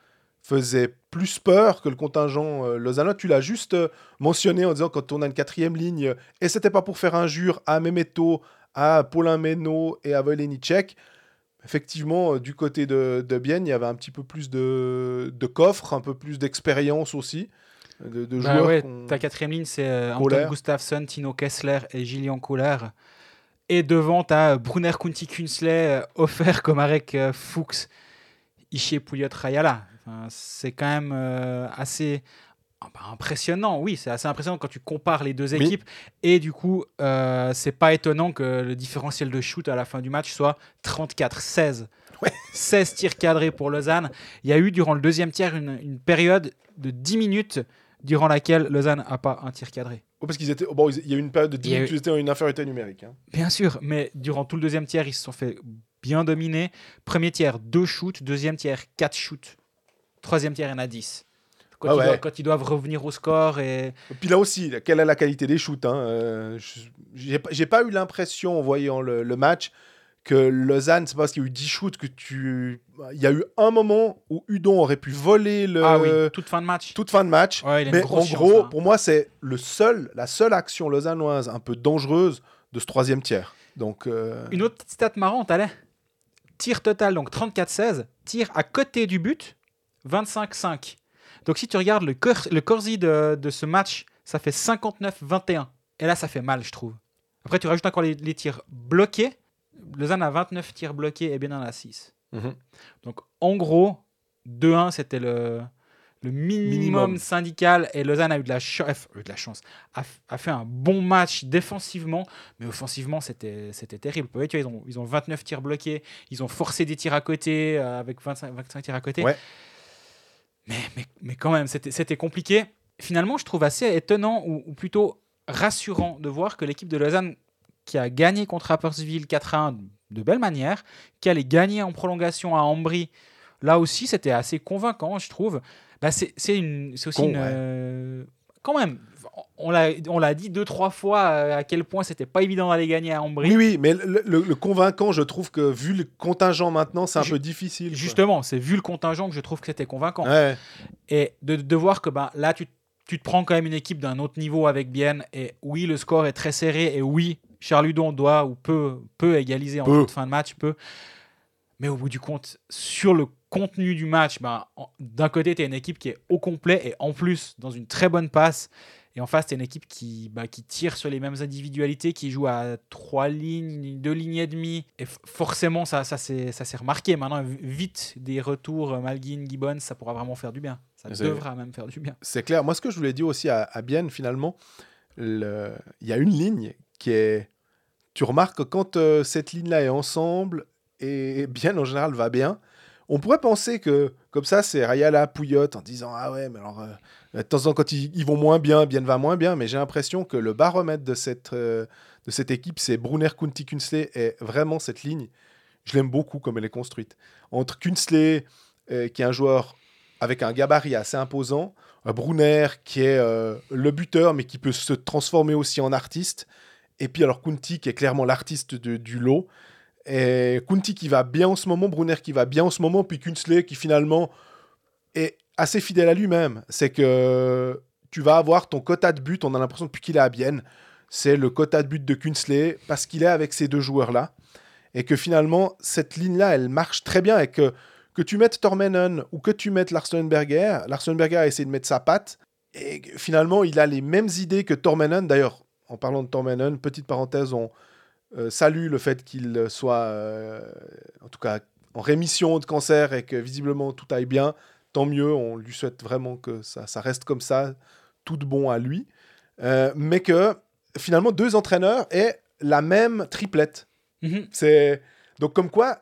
faisait plus peur que le contingent euh, lausannois. Tu l'as juste euh, mentionné en disant quand on a une quatrième ligne, et c'était pas pour faire injure à Memeto, à Paulin Meno et à Volenicek. Effectivement, euh, du côté de, de Bienne, il y avait un petit peu plus de, de coffre, un peu plus d'expérience aussi. De, de bah joueurs ouais, ta quatrième ligne, c'est euh, Anton Gustafsson, Tino Kessler et Gillian Kohler. Et devant, tu as Brunner Kunti Kunsley, euh, offert comme euh, Fuchs, Ishii Pouliot Rayala. Enfin, c'est quand même euh, assez bah, impressionnant. Oui, c'est assez impressionnant quand tu compares les deux équipes. Oui. Et du coup, euh, c'est pas étonnant que le différentiel de shoot à la fin du match soit 34-16. Ouais. 16 tirs cadrés pour Lausanne. Il y a eu durant le deuxième tiers une, une période de 10 minutes durant laquelle Lausanne n'a pas un tir cadré. Oh, parce qu'ils étaient. Bon, il y a eu une période de 10 minutes où ils étaient en une infériorité numérique. Hein. Bien sûr, mais durant tout le deuxième tiers, ils se sont fait bien dominer. Premier tiers, 2 shoots. Deuxième tiers, 4 shoots. Troisième tiers, il y en a 10. Quand, Ah ils ouais. doivent, quand ils doivent revenir au score. Et... Et puis là aussi, quelle est la qualité des shoots hein euh, J'ai pas, eu l'impression, en voyant le, le match, que Lausanne, c'est pas parce qu'il y a eu 10 shoots que tu. Il y a eu un moment où Udon aurait pu voler le. Ah oui, toute fin de match. Toute fin de match. Ouais, mais en chance, gros, hein. pour moi, c'est le seul, la seule action lausannoise un peu dangereuse de ce troisième tiers. Donc, euh, Une autre petite stat marrante, allez. Tir total, donc 34-16. Tir à côté du but, 25-5. Donc si tu regardes le, cor le corsi de, de, ce match, ça fait 59-21. Et là, ça fait mal, je trouve. Après, tu rajoutes encore les, les tirs bloqués. Lausanne a 29 tirs bloqués et bien en a 6. mm -hmm. Donc en gros, 2-1, c'était le, le minimum, Minimum. syndical. Et Lausanne a eu de la, euh, de la chance, a, fait un bon match défensivement, mais offensivement, c'était c'était terrible. Ouais, tu vois, ils, ont, ils ont 29 tirs bloqués, ils ont forcé des tirs à côté, euh, avec 25, 25 tirs à côté. Ouais. Mais, mais, mais quand même, c'était compliqué. Finalement, je trouve assez étonnant, ou, ou plutôt rassurant, de voir que l'équipe de Lausanne, qui a gagné contre Rapperswil 4-1 de belle manière, qui allait gagner en prolongation à Ambry, là aussi, c'était assez convaincant, je trouve. Bah, c'est aussi Con, une, ouais. euh, quand même. On l'a, on l'a dit deux trois fois euh, à quel point c'était pas évident d'aller gagner à Ambry. Oui, oui, mais le, le, le, convaincant, je trouve que vu le contingent maintenant, c'est un Ju peu difficile. Justement, c'est vu le contingent que je trouve que c'était convaincant. Ouais. Et de, de, voir que bah, là, tu, tu te prends quand même une équipe d'un autre niveau avec Bienne. Et oui, le score est très serré. Et oui, Charles Hudon doit ou peut, peut égaliser en Peu. fin de match. Peut. Mais au bout du compte, sur le contenu du match, bah, en- d'un côté, tu as une équipe qui est au complet et en plus dans une très bonne passe. Et en face, tu une équipe qui, bah, qui tire sur les mêmes individualités, qui joue à trois lignes, deux lignes et demie. Et forcément, ça, ça s'est remarqué. Maintenant, vite, des retours, euh, Malguin, Gibbons, ça pourra vraiment faire du bien. Ça devra même faire du bien. C'est clair. Moi, ce que je voulais dire aussi à, à Bienne, finalement, le- il y a une ligne qui est. Tu remarques que quand euh, cette ligne-là est ensemble et Bienne en général va bien, on pourrait penser que comme ça, c'est Rayala Pouillotte en disant Ah ouais, mais alors. euh, de temps en temps, quand ils, vont moins bien, Bienne va moins bien, mais j'ai l'impression que le baromètre de cette, euh, de cette équipe, c'est Brunner, Kunti, Kunsley, et vraiment cette ligne, je l'aime beaucoup comme elle est construite. Entre Kunsley, euh, qui est un joueur avec un gabarit assez imposant, Brunner qui est le buteur mais qui peut se transformer aussi en artiste. Et puis alors Kunti qui est clairement l'artiste du lot. Et Kunti qui va bien en ce moment, Brunner qui va bien en ce moment, puis Kunsley qui finalement est assez fidèle à lui-même. C'est que tu vas avoir ton quota de but, on a l'impression depuis qu'il est à Bienne, c'est le quota de but de Kunsley parce qu'il est avec ces deux joueurs-là. Et que finalement, cette ligne-là, elle marche très bien et que que tu mettes Tormenon ou que tu mettes Larsenberger, Larsenberger a essayé de mettre sa patte, et finalement, il a les mêmes idées que Tormenon. D'ailleurs, en parlant de Tormenon, petite parenthèse, on salue le fait qu'il soit, euh, en tout cas, en rémission de cancer et que visiblement tout aille bien. Tant mieux, on lui souhaite vraiment que ça, ça reste comme ça, tout de bon à lui. Euh, mais que finalement, deux entraîneurs aient la même triplette. Mhm. C'est donc comme quoi,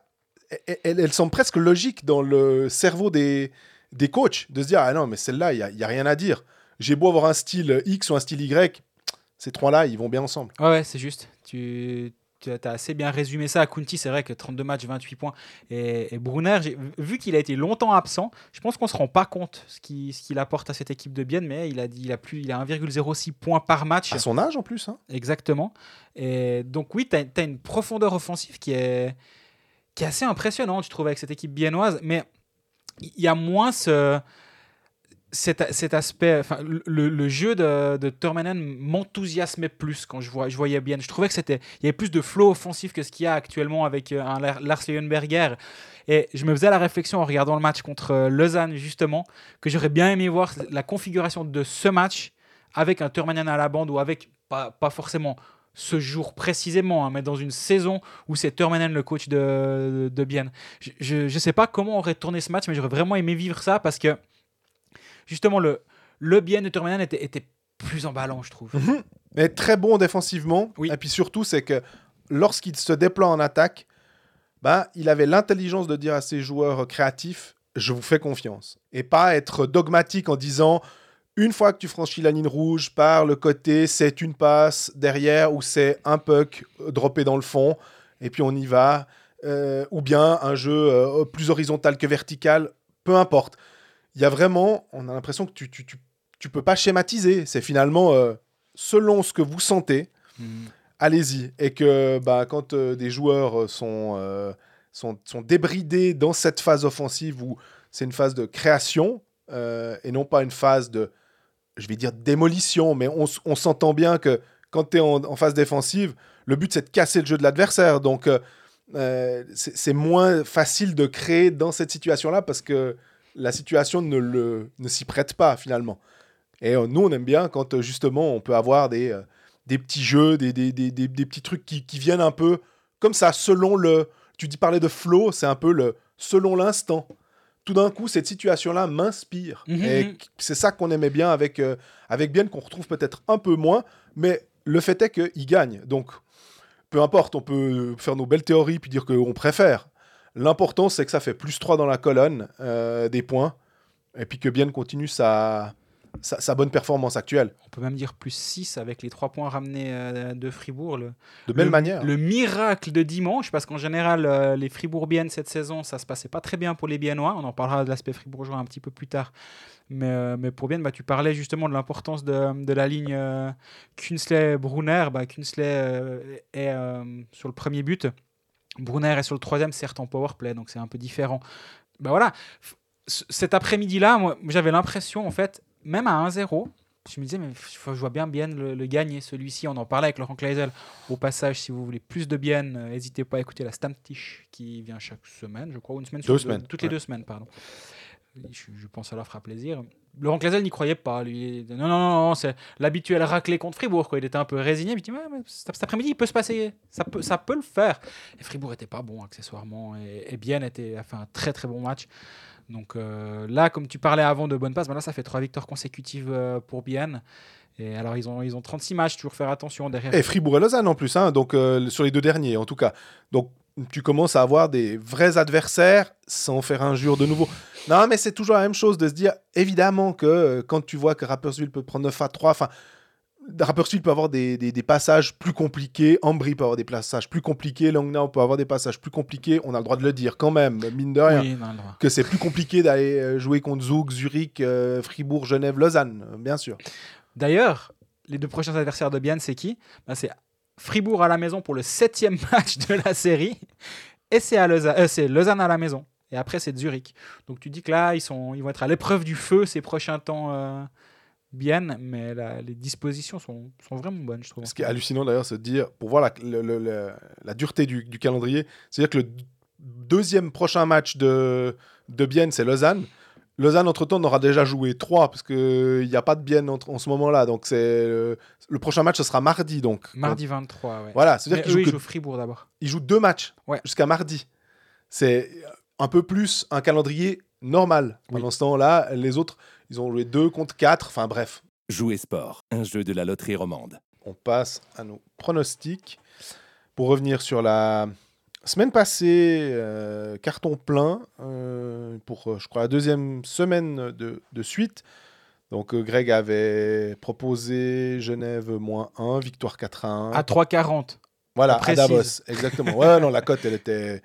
elle, elle- elle semble presque logique dans le cerveau des, des coachs de se dire ah non mais celle-là il y a, il y a rien à dire. J'ai beau avoir un style X ou un style Y, ces trois-là ils vont bien ensemble. Ouais, ouais, c'est juste. Tu, tu as assez bien résumé ça. Kunti, c'est vrai que 32 matchs, 28 points. Et, et Brunner, vu qu'il a été longtemps absent, je pense qu'on se rend pas compte ce qu'il ce apporte à cette équipe de Bienne, mais il a, il a, plus, il a 1,06 points par match. À son âge en plus. Hein. Exactement. Et donc oui, tu as, une profondeur offensive qui est, qui est assez impressionnante, je trouve, avec cette équipe biennoise. Mais il y a moins ce, cet, cet aspect... Enfin, le, le jeu de, de m'enthousiasmait plus quand je, vois, je voyais bien. Je trouvais que c'était... Il y avait plus de flow offensif que ce qu'il y a actuellement avec euh, un Lar- Lars Leonberger. Et je me faisais la réflexion en regardant le match contre euh, Lausanne, justement, que j'aurais bien aimé voir la configuration de ce match avec un Turmanen à la bande ou avec, pas, pas forcément ce jour précisément, hein, mais dans une saison où c'est Turmanen le coach de, de Bienne. Je ne sais pas comment on aurait tourné ce match, mais j'aurais vraiment aimé vivre ça parce que justement le, le Bienne de Turmanen était, était plus emballant, je trouve. Mais très bon défensivement. Oui. Et puis surtout c'est que lorsqu'il se déploie en attaque, bah, il avait l'intelligence de dire à ses joueurs créatifs je vous fais confiance et pas être dogmatique en disant une fois que tu franchis la ligne rouge, par le côté, c'est une passe derrière ou c'est un puck euh, droppé dans le fond, et puis on y va. Euh, ou bien un jeu euh, plus horizontal que vertical, peu importe. Il y a vraiment, on a l'impression que tu, tu, tu, tu peux pas schématiser. C'est finalement euh, selon ce que vous sentez, Mm. allez-y. Et que bah, quand euh, des joueurs euh, sont, euh, sont, sont débridés dans cette phase offensive où c'est une phase de création et non pas une phase de, je vais dire, démolition, mais on, on s'entend bien que quand tu es en, en phase défensive, le but c'est de casser le jeu de l'adversaire. Donc c'est c'est moins facile de créer dans cette situation-là parce que la situation ne, le- ne s'y prête pas finalement. Et euh, nous, on aime bien quand euh, justement on peut avoir des, euh, des petits jeux, des, des, des, des- petits trucs qui, qui viennent un peu comme ça, selon le. Tu dis parler de flow, c'est un peu le selon l'instant. Tout d'un coup, cette situation-là m'inspire. Mhm. Et c'est ça qu'on aimait bien avec, euh, avec Bien, qu'on retrouve peut-être un peu moins, mais le fait est qu'il gagne. Donc, peu importe, on peut faire nos belles théories puis dire qu'on préfère. L'important, c'est que ça fait plus 3 dans la colonne euh, des points, et puis que Bien continue sa, sa, sa bonne performance actuelle. On peut même dire plus 6 avec les 3 points ramenés euh, de Fribourg. Le, De belle le, manière. Le miracle de dimanche, parce qu'en général, euh, les Fribourgiennes cette saison, ça se passait pas très bien pour les Biennois. On en parlera de l'aspect fribourgeois un petit peu plus tard. Mais, euh, mais pour Bienne, bah, tu parlais justement de l'importance de, de la ligne Kunsley-Brunner. Bah, Kunsley est sur le premier but. Brunner est sur le troisième, certes en powerplay, donc c'est un peu différent. Bah voilà, cet après-midi-là, moi, j'avais l'impression, en fait, même à 1-0, je me disais, mais je vois bien bien le, le gagner, celui-ci. On en parlait avec Laurent Kleisel. Au passage, si vous voulez plus de bien, euh, n'hésitez pas à écouter la Stammtisch qui vient chaque semaine, je crois, ou une semaine Deux sur semaines, toutes les deux semaines, pardon. Je, pense que ça leur fera plaisir. Laurent Clazel n'y croyait pas. Lui. Non, non, non, non, c'est l'habituel raclé contre Fribourg. Il était un peu résigné. Il dit mais cet après-midi, il peut se passer. Ça peut, ça peut le faire. Et Fribourg était pas bon, accessoirement. Et, et était, a fait un très, très bon match. Donc euh, là, comme tu parlais avant de bonne passe, ben là, ça fait trois victoires consécutives euh, pour Bienne. Et alors, ils ont, ils ont 36 matchs. Toujours faire attention derrière. Et Fribourg et Lausanne en plus, hein, donc euh, sur les deux derniers en tout cas. Donc tu commences à avoir des vrais adversaires sans faire injure de nouveau. Non, mais c'est toujours la même chose de se dire, évidemment que euh, quand tu vois que Rapperswil peut prendre 9 à 3, enfin, Rapperswil peut avoir des, des- des passages plus compliqués, Ambry peut avoir des passages plus compliqués, Langnau peut avoir des passages plus compliqués, on a le droit de le dire quand même, mine de rien. Oui, non. Que c'est plus compliqué d'aller euh, jouer contre Zug, Zurich, euh, Fribourg, Genève, Lausanne, bien sûr. D'ailleurs, les deux prochains adversaires de Bienne, c'est qui? Ben, C'est Fribourg à la maison pour le septième match de la série. Et c'est Lausanne, euh, Lausanne à la maison. Et après, c'est Zurich. Donc tu dis que là, ils, sont, ils vont être à l'épreuve du feu ces prochains temps, euh, Bienne. Mais les dispositions sont, sont vraiment bonnes, je trouve. Ce qui est hallucinant d'ailleurs, c'est de dire, pour voir la, la dureté du, calendrier, c'est-à-dire que le deuxième prochain match de, de Bienne, c'est Lausanne. Lausanne, entre-temps, en aura déjà joué trois, parce qu'il n'y a pas de Bienne entre- en ce moment-là. Donc, c'est euh, le prochain match, ce sera mardi. Donc. Mardi 23, ouais. Voilà, c'est-à-dire qu'ils ils jouent, Fribourg d'abord. ils jouent deux matchs Ouais. jusqu'à mardi. C'est un peu plus un calendrier normal. Oui. Pendant ce temps-là, les autres, ils ont joué deux contre quatre. Enfin, bref. Jouer sport, un jeu de la loterie romande. on passe à nos pronostics. Pour revenir sur la semaine passée, euh, carton plein euh, pour, euh, je crois, la deuxième semaine de, de suite. Donc, euh, Greg avait proposé Genève moins 1, victoire 4 à 1. À 3,40. voilà, à. Davos, exactement. Ouais, non, la cote, elle était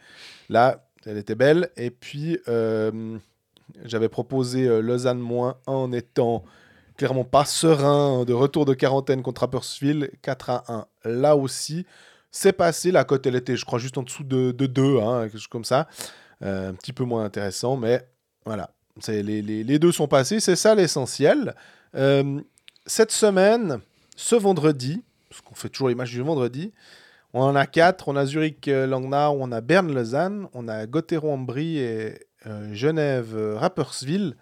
là, elle était belle. Et puis, euh, j'avais proposé Lausanne moins 1 en étant clairement pas serein de retour de quarantaine contre Rapperswil, 4 à 1. Là aussi, c'est passé. La cote, elle était, je crois, juste en dessous de, de 2, hein, quelque chose comme ça. Euh, un petit peu moins intéressant, mais voilà. Les, les- deux sont passés, c'est ça l'essentiel. Euh, cette semaine, ce vendredi, parce qu'on fait toujours les matchs du vendredi, on en a quatre. On a Zurich, euh, on a Berne, Lausanne, on a Gotteron, Ambry et euh, Genève, euh, Rapperswil.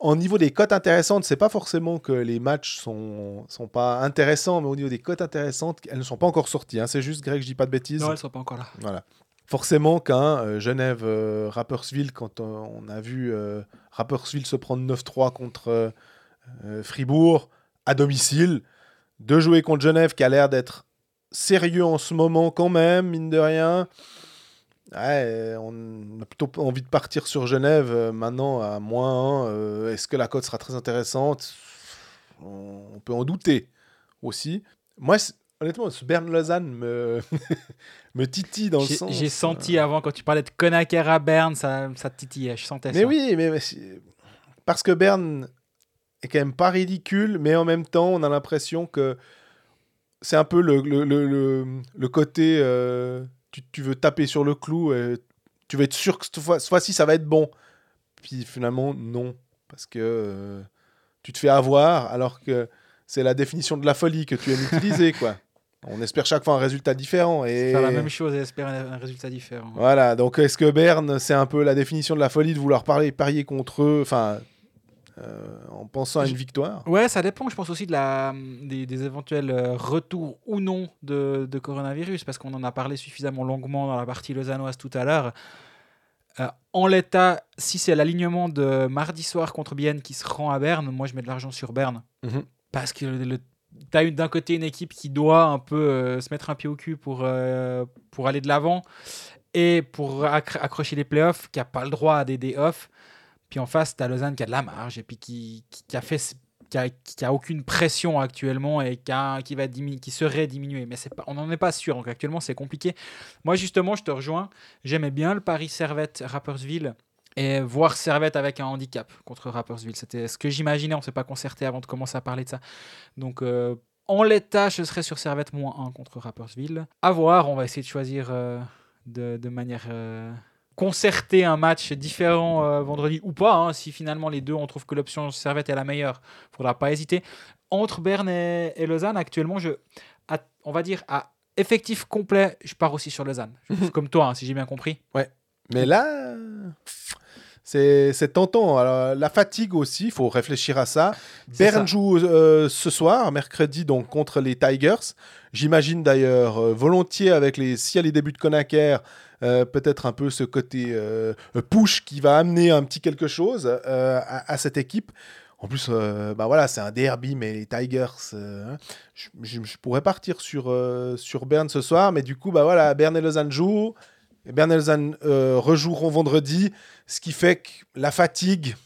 Au niveau des cotes intéressantes, c'est pas forcément que les matchs sont, sont pas intéressants, mais au niveau des cotes intéressantes, elles ne sont pas encore sorties. hein. C'est juste, Greg, je dis pas de bêtises. Non, elles sont pas encore là. Voilà. Forcément qu'un euh, Genève euh, Rapperswil, quand euh, on a vu euh, Rapperswil se prendre 9-3 contre Fribourg à domicile, de jouer contre Genève qui a l'air d'être sérieux en ce moment quand même, mine de rien. Ouais, on a plutôt envie de partir sur Genève euh, maintenant à moins 1. euh, Est-ce que la cote sera très intéressante? On, on peut en douter aussi. Moi, honnêtement, ce Berne-Lausanne me, me titille dans le sens. j'ai euh, senti avant, quand tu parlais de Conacher à Berne, ça, ça titillait. Je sentais Mais ça. oui, mais, mais c'est- parce que Berne est quand même pas ridicule, mais en même temps, on a l'impression que c'est un peu le, le, le, le- le côté euh, tu, tu veux taper sur le clou, et tu veux être sûr que cette fois- cette fois-ci ça va être bon. Puis finalement, non. Parce que euh, tu te fais avoir alors que c'est la définition de la folie que tu aimes utiliser, quoi. On espère chaque fois un résultat différent. Et... Faire la même chose et espérer un, un résultat différent. Voilà, donc est-ce que Berne, c'est un peu la définition de la folie de vouloir parler, parier contre eux, enfin, euh, en pensant à une victoire Ouais, ça dépend, je pense aussi de la, des, des éventuels euh, retours ou non de, de coronavirus, parce qu'on en a parlé suffisamment longuement dans la partie lausannoise tout à l'heure. Euh, en l'état, si c'est l'alignement de mardi soir contre Bienne qui se rend à Berne, moi je mets de l'argent sur Berne. Mhm. Parce que tu as d'un côté une équipe qui doit un peu euh, se mettre un pied au cul pour, pour aller de l'avant et pour accr- accrocher les playoffs, qui n'a pas le droit à des day off. Puis en face, tu as Lausanne qui a de la marge et puis qui, qui, a fait aucune pression actuellement et qui, va diminu- qui serait diminué. Mais on n'en est pas sûr. Donc actuellement, c'est compliqué. Moi, justement, je te rejoins. J'aimais bien le Paris Servette Rappersville et voir Servette avec un handicap contre Rappersville. C'était ce que j'imaginais. On ne s'est pas concerté avant de commencer à parler de ça. Donc. euh, en l'état, je serais sur Servette moins 1 contre Rappersville. À voir, on va essayer de choisir euh, de, de manière euh, concertée un match différent euh, vendredi ou pas. hein. Si finalement les deux, on trouve que l'option Servette est la meilleure, faudra pas hésiter. Entre Berne et, et Lausanne, actuellement, je, à- on va dire à effectif complet, je pars aussi sur Lausanne. Je- Comme toi, hein, si j'ai bien compris. Mais là, C'est tentant. Alors, la fatigue aussi, il faut réfléchir à ça. Ça. joue euh, ce soir, mercredi, donc contre les Tigers. J'imagine d'ailleurs euh, volontiers avec les y a les débuts de Conacher, euh, peut-être un peu ce côté euh, push qui va amener un petit quelque chose à, à cette équipe. En plus, bah voilà, c'est un derby, mais les Tigers, hein, je, je- je pourrais partir sur, sur Berne ce soir, mais du coup, bah voilà, Berne et Lausanne jouent. Et euh, rejoueront vendredi, ce qui fait que la fatigue,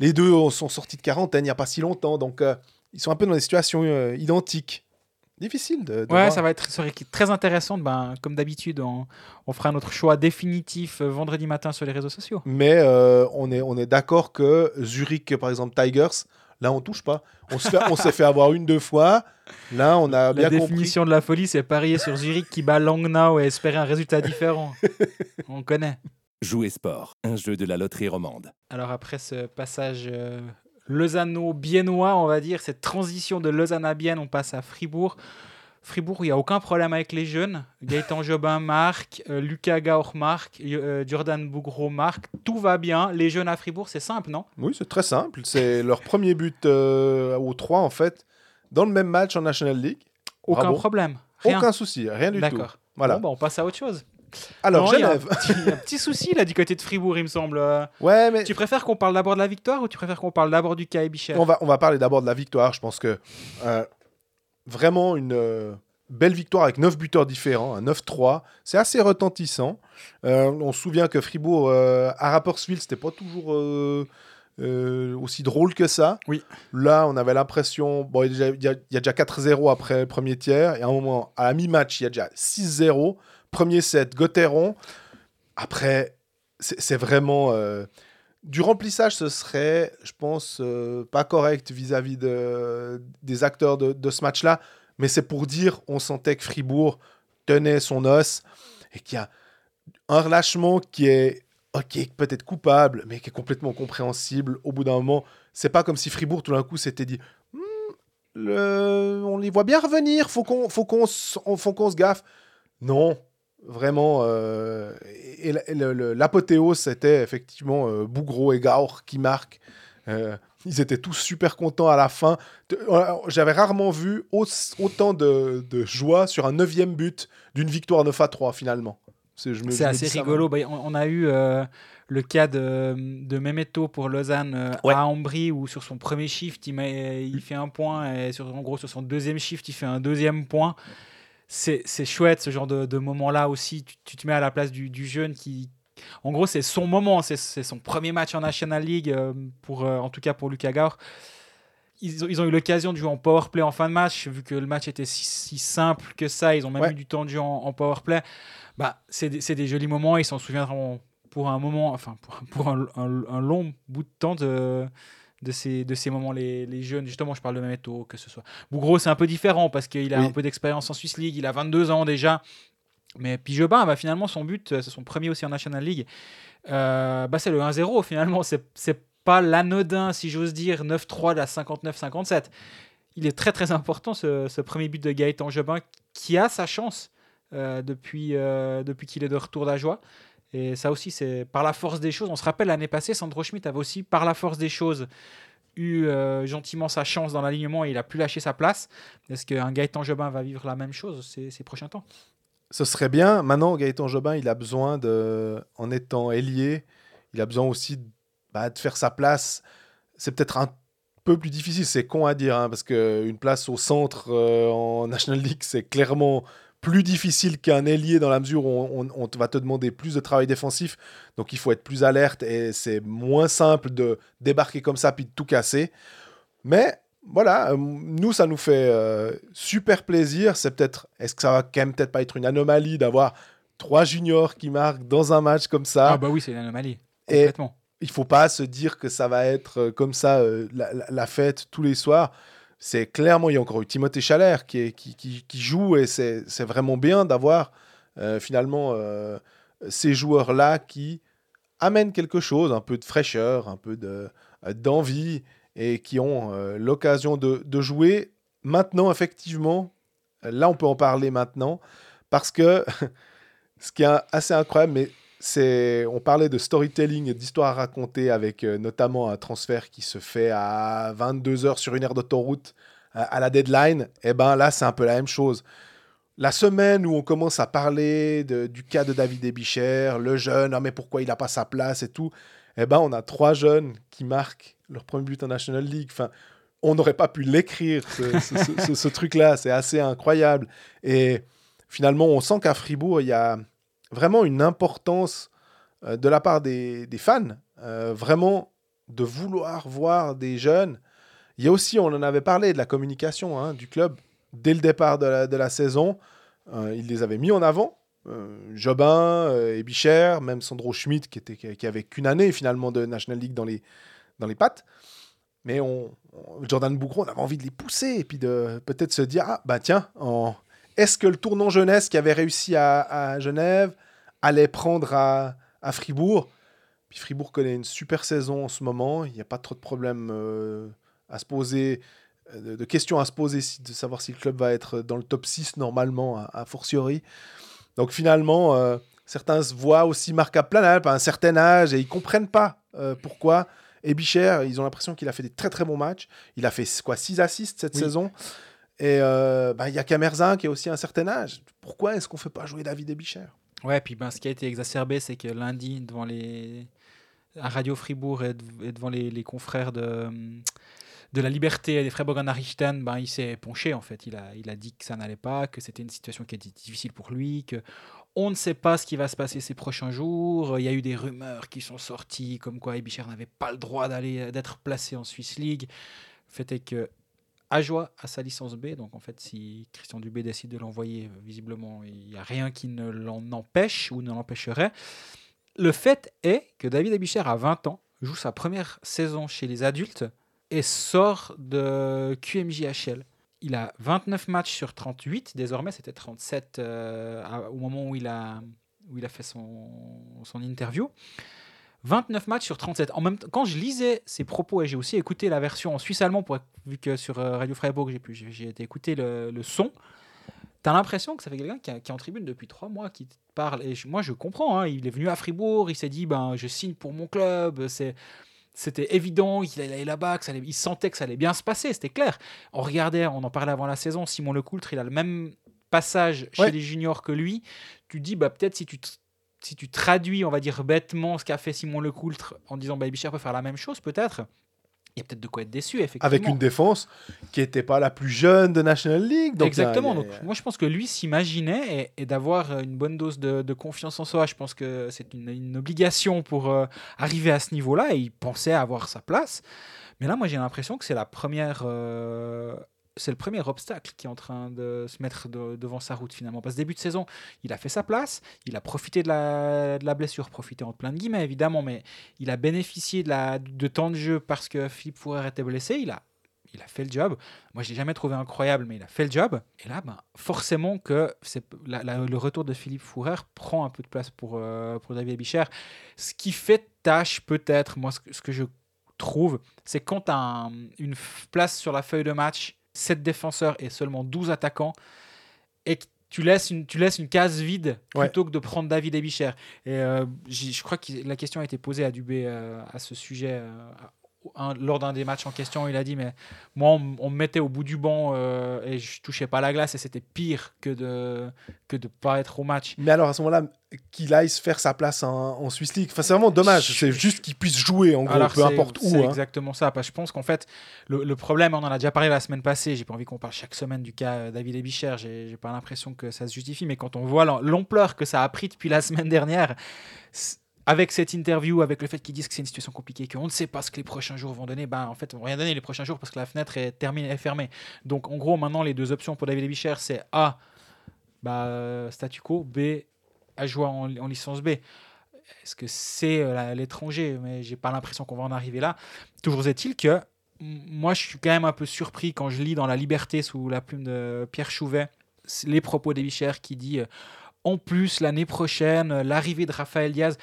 les deux sont sortis de quarantaine il n'y a pas si longtemps, donc euh, ils sont un peu dans des situations euh, identiques. Difficile de, de Ouais, voir. ça va être très intéressant. Ben, comme d'habitude, on, on fera notre choix définitif vendredi matin sur les réseaux sociaux. Mais on est, on est d'accord que Zurich, par exemple, Tigers, là, on touche pas. On se fait- on s'est fait avoir une, deux fois. Là, on a La bien compris. définition de la folie, c'est parier sur Zurich qui bat Langnau et espérer un résultat différent. on connaît. Jouer sport, un jeu de la loterie romande. Alors après ce passage euh, lausanno-biennois, on va dire, cette transition de Lausanne à Bienne, on passe à Fribourg. Fribourg, il n'y a aucun problème avec les jeunes. Gaëtan Jobin marque, euh, Lucas Gaur marque, euh, Jordan Bougro marque. Tout va bien. Les jeunes à Fribourg, c'est simple, non? Oui, c'est très simple. C'est leur premier but euh, aux trois, en fait, dans le même match en National League. Aucun Bravo. problème. Rien. Aucun souci, rien du tout. D'accord. Voilà. Bon, bah, on passe à autre chose. Alors, Non, Genève. petit, il y a un petit souci là du côté de Fribourg, il me semble. Ouais, mais Tu préfères qu'on parle d'abord de la victoire ou tu préfères qu'on parle d'abord du KI Bichère on va, on va parler d'abord de la victoire. Je pense que euh, vraiment une euh, belle victoire avec 9 buteurs différents, un 9-3. C'est assez retentissant. Euh, on se souvient que Fribourg euh, à Rapperswil, c'était pas toujours euh, euh, aussi drôle que ça. Oui. Là, on avait l'impression. Bon, il y a, il y a- il y a déjà 4-0 après le premier tiers. Et à un moment, à la mi-match, il y a déjà 6-0. Premier set, Gauthieron. Après, c'est c'est vraiment. Du remplissage, ce serait, je pense, euh, pas correct vis-à-vis de, des acteurs de, ce match-là. Mais c'est pour dire, on sentait que Fribourg tenait son os et qu'il y a un relâchement qui est, ok, peut-être coupable, mais qui est complètement compréhensible. Au bout d'un moment, c'est pas comme si Fribourg, tout d'un coup, s'était dit, Hmm, on les voit bien revenir, faut qu'on faut qu'on se gaffe. Non, vraiment. euh, et et l'apothéose, c'était effectivement euh, Bougro et Gaur qui marquent. Euh, ils étaient tous super contents à la fin. De- euh, J'avais rarement vu au- autant de, de joie sur un neuvième but d'une victoire 9 à 3 finalement. C'est assez rigolo. Bah, on, on a eu euh, le cas de, de Memeto pour Lausanne euh, Ouais. à Ambry où sur son premier shift il, met, il fait un point et sur, en gros sur son deuxième shift il fait un deuxième point. C'est c'est chouette ce genre de, de moment-là aussi. Tu, tu te mets à la place du, du jeune qui. En gros, c'est son moment, c'est c'est son premier match en National League, euh, pour, euh, en tout cas pour Lucas Gaur. Ils ont, ils ont eu l'occasion de jouer en power play en fin de match, vu que le match était si, si simple que ça. Ils ont même Ouais. eu du temps de jeu en, en power play bah, c'est des, c'est des jolis moments. Ils s'en souviendront pour un moment, enfin pour, pour un, un- un long bout de temps de, de, ces, de ces moments, les, les jeunes. Justement, je parle de Memeto, que ce soit. Bougro, c'est un peu différent parce qu'il a Oui. un peu d'expérience en Swiss League. Il a 22 ans déjà. Mais Pijobin, bah, finalement, son but, c'est son premier aussi en National League. Euh, bah, c'est le 1-0 finalement. C'est c'est pas l'anodin, si j'ose dire, 9-3 de la 59-57. Il est très très important ce, ce premier but de Gaëtan Jobin qui a sa chance euh, depuis, euh, depuis qu'il est de retour d'Ajoie. Et ça aussi, c'est par la force des choses. On se rappelle l'année passée, Sandro Schmidt avait aussi, par la force des choses, eu euh, gentiment sa chance dans l'alignement et il a pu lâcher sa place. Est-ce qu'un Gaëtan Jobin va vivre la même chose ces, prochains temps? Ce serait bien. Maintenant, Gaëtan Jobin, il a besoin de, en étant ailier, il a besoin aussi bah, de faire sa place. C'est peut-être un peu plus difficile, c'est con à dire, hein, parce qu'une place au centre euh, en National League, c'est clairement plus difficile qu'un ailier dans la mesure où on, on- on va te demander plus de travail défensif. Donc il faut être plus alerte et c'est moins simple de débarquer comme ça puis de tout casser. Mais voilà, euh, nous, ça nous fait euh, super plaisir. C'est peut-être, est-ce que ça va quand même peut-être pas être une anomalie d'avoir trois juniors qui marquent dans un match comme ça? Ah bah oui, c'est une anomalie. Et- Complètement. il faut pas se dire que ça va être euh, comme ça euh, la, la- la fête tous les soirs. C'est clairement, il y a encore eu Timothée Chalère qui, qui, joue et c'est vraiment bien d'avoir euh, finalement euh, ces joueurs-là qui amènent quelque chose, un peu de fraîcheur, un peu euh, d'envie et qui ont l'occasion de, de jouer. Maintenant, effectivement, là on peut en parler maintenant parce que ce qui est assez incroyable, mais on parlait de storytelling et d'histoire à raconter avec euh, notamment un transfert qui se fait à 22 heures sur une aire d'autoroute euh, à la deadline. Et ben là, c'est un peu la même chose. La semaine où on commence à parler du cas de David Ebicher, le jeune, ah mais pourquoi il n'a pas sa place et tout, eh ben on a trois jeunes qui marquent leur premier but en National League. Enfin, on n'aurait pas pu l'écrire, ce- ce truc-là. C'est assez incroyable. Et finalement, on sent qu'à Fribourg, il y a vraiment une importance euh, de la part des, fans, euh, vraiment de vouloir voir des jeunes. Il y a aussi, on en avait parlé, de la communication hein, du club dès le départ de la, saison. Euh, ils les avaient mis en avant. Jobin, euh, Ebicher, même Sandro Schmidt, qui, était, qui avait qu'une année finalement de National League dans les, dans les pattes. Mais Jordan Bougron, on avait envie de les pousser et puis de peut-être se dire ah, bah tiens, en- est-ce que le tournant jeunesse qui avait réussi à, à Genève allait prendre à, à Fribourg? Puis Fribourg connaît une super saison en ce moment, il n'y a pas trop de problèmes euh, à se poser, euh, de, de questions à se poser de savoir si le club va être dans le top 6 normalement, à, à fortiori. Donc finalement, euh, certains se voient aussi Marc à Planalp à un certain âge et ils comprennent pas euh, pourquoi. Et Bicher, ils ont l'impression qu'il a fait des très très bons matchs. Il a fait quoi 6 assists cette Oui. saison? Et euh, bah, il y a Camerzin qui a aussi un certain âge. Pourquoi est-ce qu'on fait pas jouer David et Bicher Ouais, puis ben, ce qui a été exacerbé, c'est que lundi, devant les. à Radio Fribourg et, dev- et devant les, les confrères de, de la Liberté des frères Bogan Richten, ben, il s'est penché en fait. Il a, il a dit que ça n'allait pas, que c'était une situation qui était difficile pour lui, que on ne sait pas ce qui va se passer ces prochains jours. Il y a eu des rumeurs qui sont sorties comme quoi Ebicher n'avait pas le droit d'aller d'être placé en Swiss League. Le fait est que Ajoie a sa licence B, donc en fait, si Christian Dubé décide de l'envoyer, euh, visiblement, il n'y a rien qui ne l'en empêche ou ne l'empêcherait. Le fait est que David Abicher, à 20 ans, joue sa première saison chez les adultes et sort de QMJHL. Il a 29 matchs sur 38, désormais c'était 37 euh, à- au moment où il a, où il a fait son, son interview. 29 matchs sur 37. En même temps, quand je lisais ses propos, et j'ai aussi écouté la version en suisse-allemand, pour- vu que sur euh, Radio Freiburg, j'ai pu- j'ai j'ai été écouter le, le son, t'as l'impression que ça fait quelqu'un qui, est en tribune depuis trois mois, qui te parle. Et je- moi, je comprends. hein, il est venu à Fribourg, il s'est dit, ben, je signe pour mon club. C'est c'était évident qu'il allait là-bas, que ça allait- il sentait que ça allait bien se passer, c'était clair. On regardait, on en parlait avant la saison, Simon Lecoultre, il a le même passage chez Ouais. les juniors que lui. Tu dis, bah, peut-être si tu, si tu traduis, on va dire bêtement, ce qu'a fait Simon Lecoultre en disant, bah, Bichard peut faire la même chose, peut-être. Il y a peut-être de quoi être déçu, effectivement. Avec une défense qui n'était pas la plus jeune de National League. Donc Exactement. a- Donc, moi, je pense que lui s'imaginait et, et d'avoir une bonne dose de, de confiance en soi. Je pense que c'est une, une obligation pour euh, arriver à ce niveau-là et il pensait avoir sa place. Mais là, moi, j'ai l'impression que c'est la première. euh, c'est le premier obstacle qui est en train de se mettre de- devant sa route finalement. Parce que début de saison, il a fait sa place, il a profité de la, de la blessure, profité en plein de guillemets évidemment, mais il a bénéficié de, la, de temps de jeu parce que Philippe Fourrer était blessé. Il a, il a fait le job. Moi, je l'ai jamais trouvé incroyable, mais il a fait le job. Et là, ben, forcément que le retour de Philippe Fourer prend un peu de place pour, euh, pour David Bicher. Ce qui fait tâche, peut-être, moi, ce que, ce que je trouve, c'est quand tu as une place sur la feuille de match, 7 défenseurs et seulement 12 attaquants, et que tu laisses une, tu laisses une case vide Ouais. plutôt que de prendre David Ebicher. Et euh, je crois que la question a été posée à Dubé euh, à ce sujet euh, un- lors d'un des matchs en question. Il a dit Mais moi, on, me mettait au bout du banc euh, et je touchais pas la glace et c'était pire que de que de pas être au match. Mais alors à ce moment-là, qu'il aille se faire sa place en, en Swiss League. Enfin, c'est vraiment dommage. C'est juste qu'il puisse jouer en gros, Alors, peu importe où. C'est hein. exactement ça. Parce que je pense qu'en fait, le, le problème, on en a déjà parlé la semaine passée. J'ai pas envie qu'on parle chaque semaine du cas euh, David Ebicher. J'ai pas l'impression que ça se justifie. Mais quand on voit l'am- l'ampleur que ça a pris depuis la semaine dernière, avec cette interview, avec le fait qu'ils disent que c'est une situation compliquée, qu'on ne sait pas ce que les prochains jours vont donner, ben en fait, on va rien donner les prochains jours parce que la fenêtre est terminée, est fermée. Donc en gros, maintenant, les deux options pour David Ebicher, c'est A, bah, euh, statu quo, B, à jouer en, en licence B. Est-ce que c'est euh, l'étranger? Mais j'ai pas l'impression qu'on va en arriver là. Toujours est-il que moi, je suis quand même un peu surpris quand je lis dans La Liberté sous la plume de Pierre Chouvet les propos d'Ebicher qui dit euh, en plus l'année prochaine l'arrivée de Raphaël Diaz,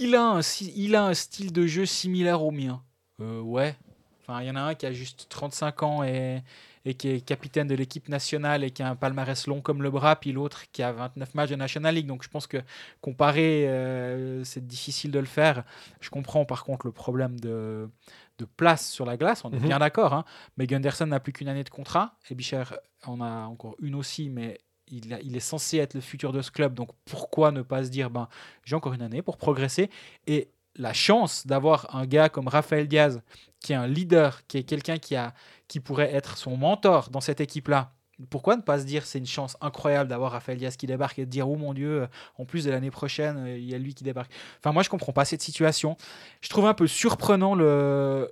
il a un, si- il a un style de jeu similaire au mien. Euh, ouais. Enfin, il y en a un qui a juste 35 ans et, et qui est capitaine de l'équipe nationale et qui a un palmarès long comme le bras, puis l'autre qui a 29 matchs de National League. Donc je pense que comparer, euh, c'est difficile de le faire. Je comprends par contre le problème de, de place sur la glace, on est Mhm. bien d'accord. Hein, mais Gunderson n'a plus qu'une année de contrat. Et Bicher en a encore une aussi, mais il, est censé être le futur de ce club. Donc pourquoi ne pas se dire, ben, j'ai encore une année pour progresser Et la chance d'avoir un gars comme Rafael Diaz, qui est un leader, qui est quelqu'un qui pourrait être son mentor dans cette équipe-là. Pourquoi ne pas se dire c'est une chance incroyable d'avoir Rafael Diaz qui débarque et de dire oh mon dieu euh, en plus de l'année prochaine euh, il y a lui qui débarque. Enfin moi je comprends pas cette situation. Je trouve un peu surprenant le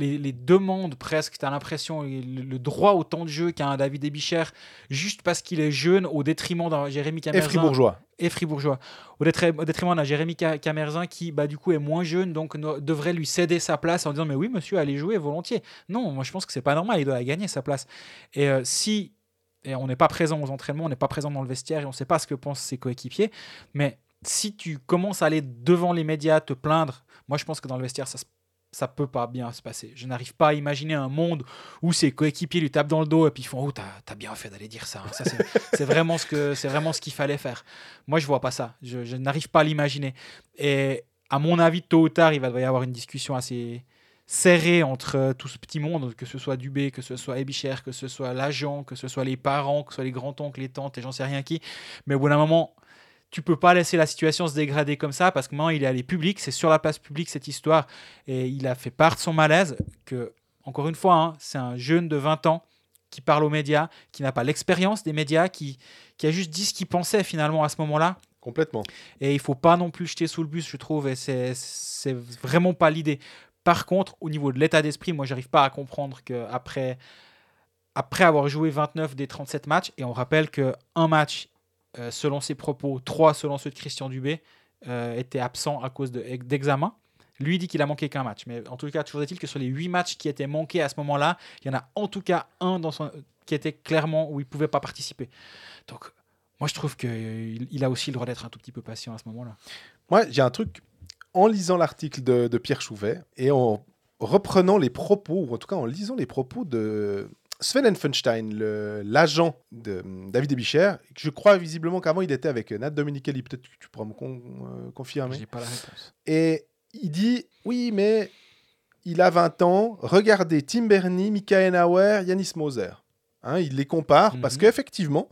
les, les demandes presque, tu as l'impression, le, le droit au temps de jeu qu'a un David Ebicher juste parce qu'il est jeune au détriment d'un Jérémy Et Camerzin Fribourgeois. et fribourgeois. Au, détriment d'un Jérémy Ca- Camerzin qui, bah, du coup, est moins jeune, donc no- devrait lui céder sa place en disant Mais oui, monsieur, allez jouer volontiers. Non, moi je pense que c'est pas normal, il doit la gagner sa place. Et euh, si et on n'est pas présent aux entraînements, on n'est pas présent dans le vestiaire et on ne sait pas ce que pensent ses coéquipiers, mais si tu commences à aller devant les médias, te plaindre, moi je pense que dans le vestiaire, ça se ça peut pas bien se passer. Je n'arrive pas à imaginer un monde où ses coéquipiers lui tapent dans le dos et puis ils font Oh, t'as as bien fait d'aller dire ça. hein. Ça, c'est- vraiment ce que c'est vraiment ce qu'il fallait faire. Moi, je vois pas ça. Je, je n'arrive pas à l'imaginer. Et à mon avis, tôt ou tard, il va devoir y avoir une discussion assez serrée entre euh, tout ce petit monde, que ce soit Dubé, que ce soit Ebicher, que ce soit l'agent, que ce soit les parents, que ce soit les grands-oncles, les tantes et j'en sais rien qui. Mais au bout d'un moment, tu peux pas laisser la situation se dégrader comme ça parce que maintenant il est allé public, c'est sur la place publique cette histoire et il a fait part de son malaise que, encore une fois, hein, c'est un jeune de 20 ans qui parle aux médias, qui n'a pas l'expérience des médias, qui, qui a juste dit ce qu'il pensait finalement à ce moment-là. Complètement. Et il faut pas non plus jeter sous le bus, je trouve, et c'est c'est vraiment pas l'idée. Par contre, au niveau de l'état d'esprit, moi, j'arrive pas à comprendre que après, après avoir joué 29 des 37 matchs, et on rappelle que un match, euh, selon ses propos, trois selon ceux de Christian Dubé, euh, était absent à cause de- d'examen. Lui dit qu'il a manqué qu'un match, mais en tout cas, toujours est-il que sur les huit matchs qui étaient manqués à ce moment-là, il y en a en tout cas un dans qui était clairement où il pouvait pas participer. Donc, moi, je trouve qu'il il a aussi le droit d'être un tout petit peu patient à ce moment-là. Moi, j'ai un truc. En lisant l'article de, de Pierre Chouvet et en reprenant les propos, ou en tout cas en lisant les propos de Sven Enfenstein, le- l'agent de hum, David Ebicher, je crois visiblement qu'avant il était avec Nat Dominichelli, peut-être que tu pourras me con- euh, confirmer. J'ai pas la réponse. Et il dit oui, mais il a 20 ans. Regardez Tim Bernie, Michael Auer, Yanis Moser. Hein, il les compare parce Mhm. qu'effectivement,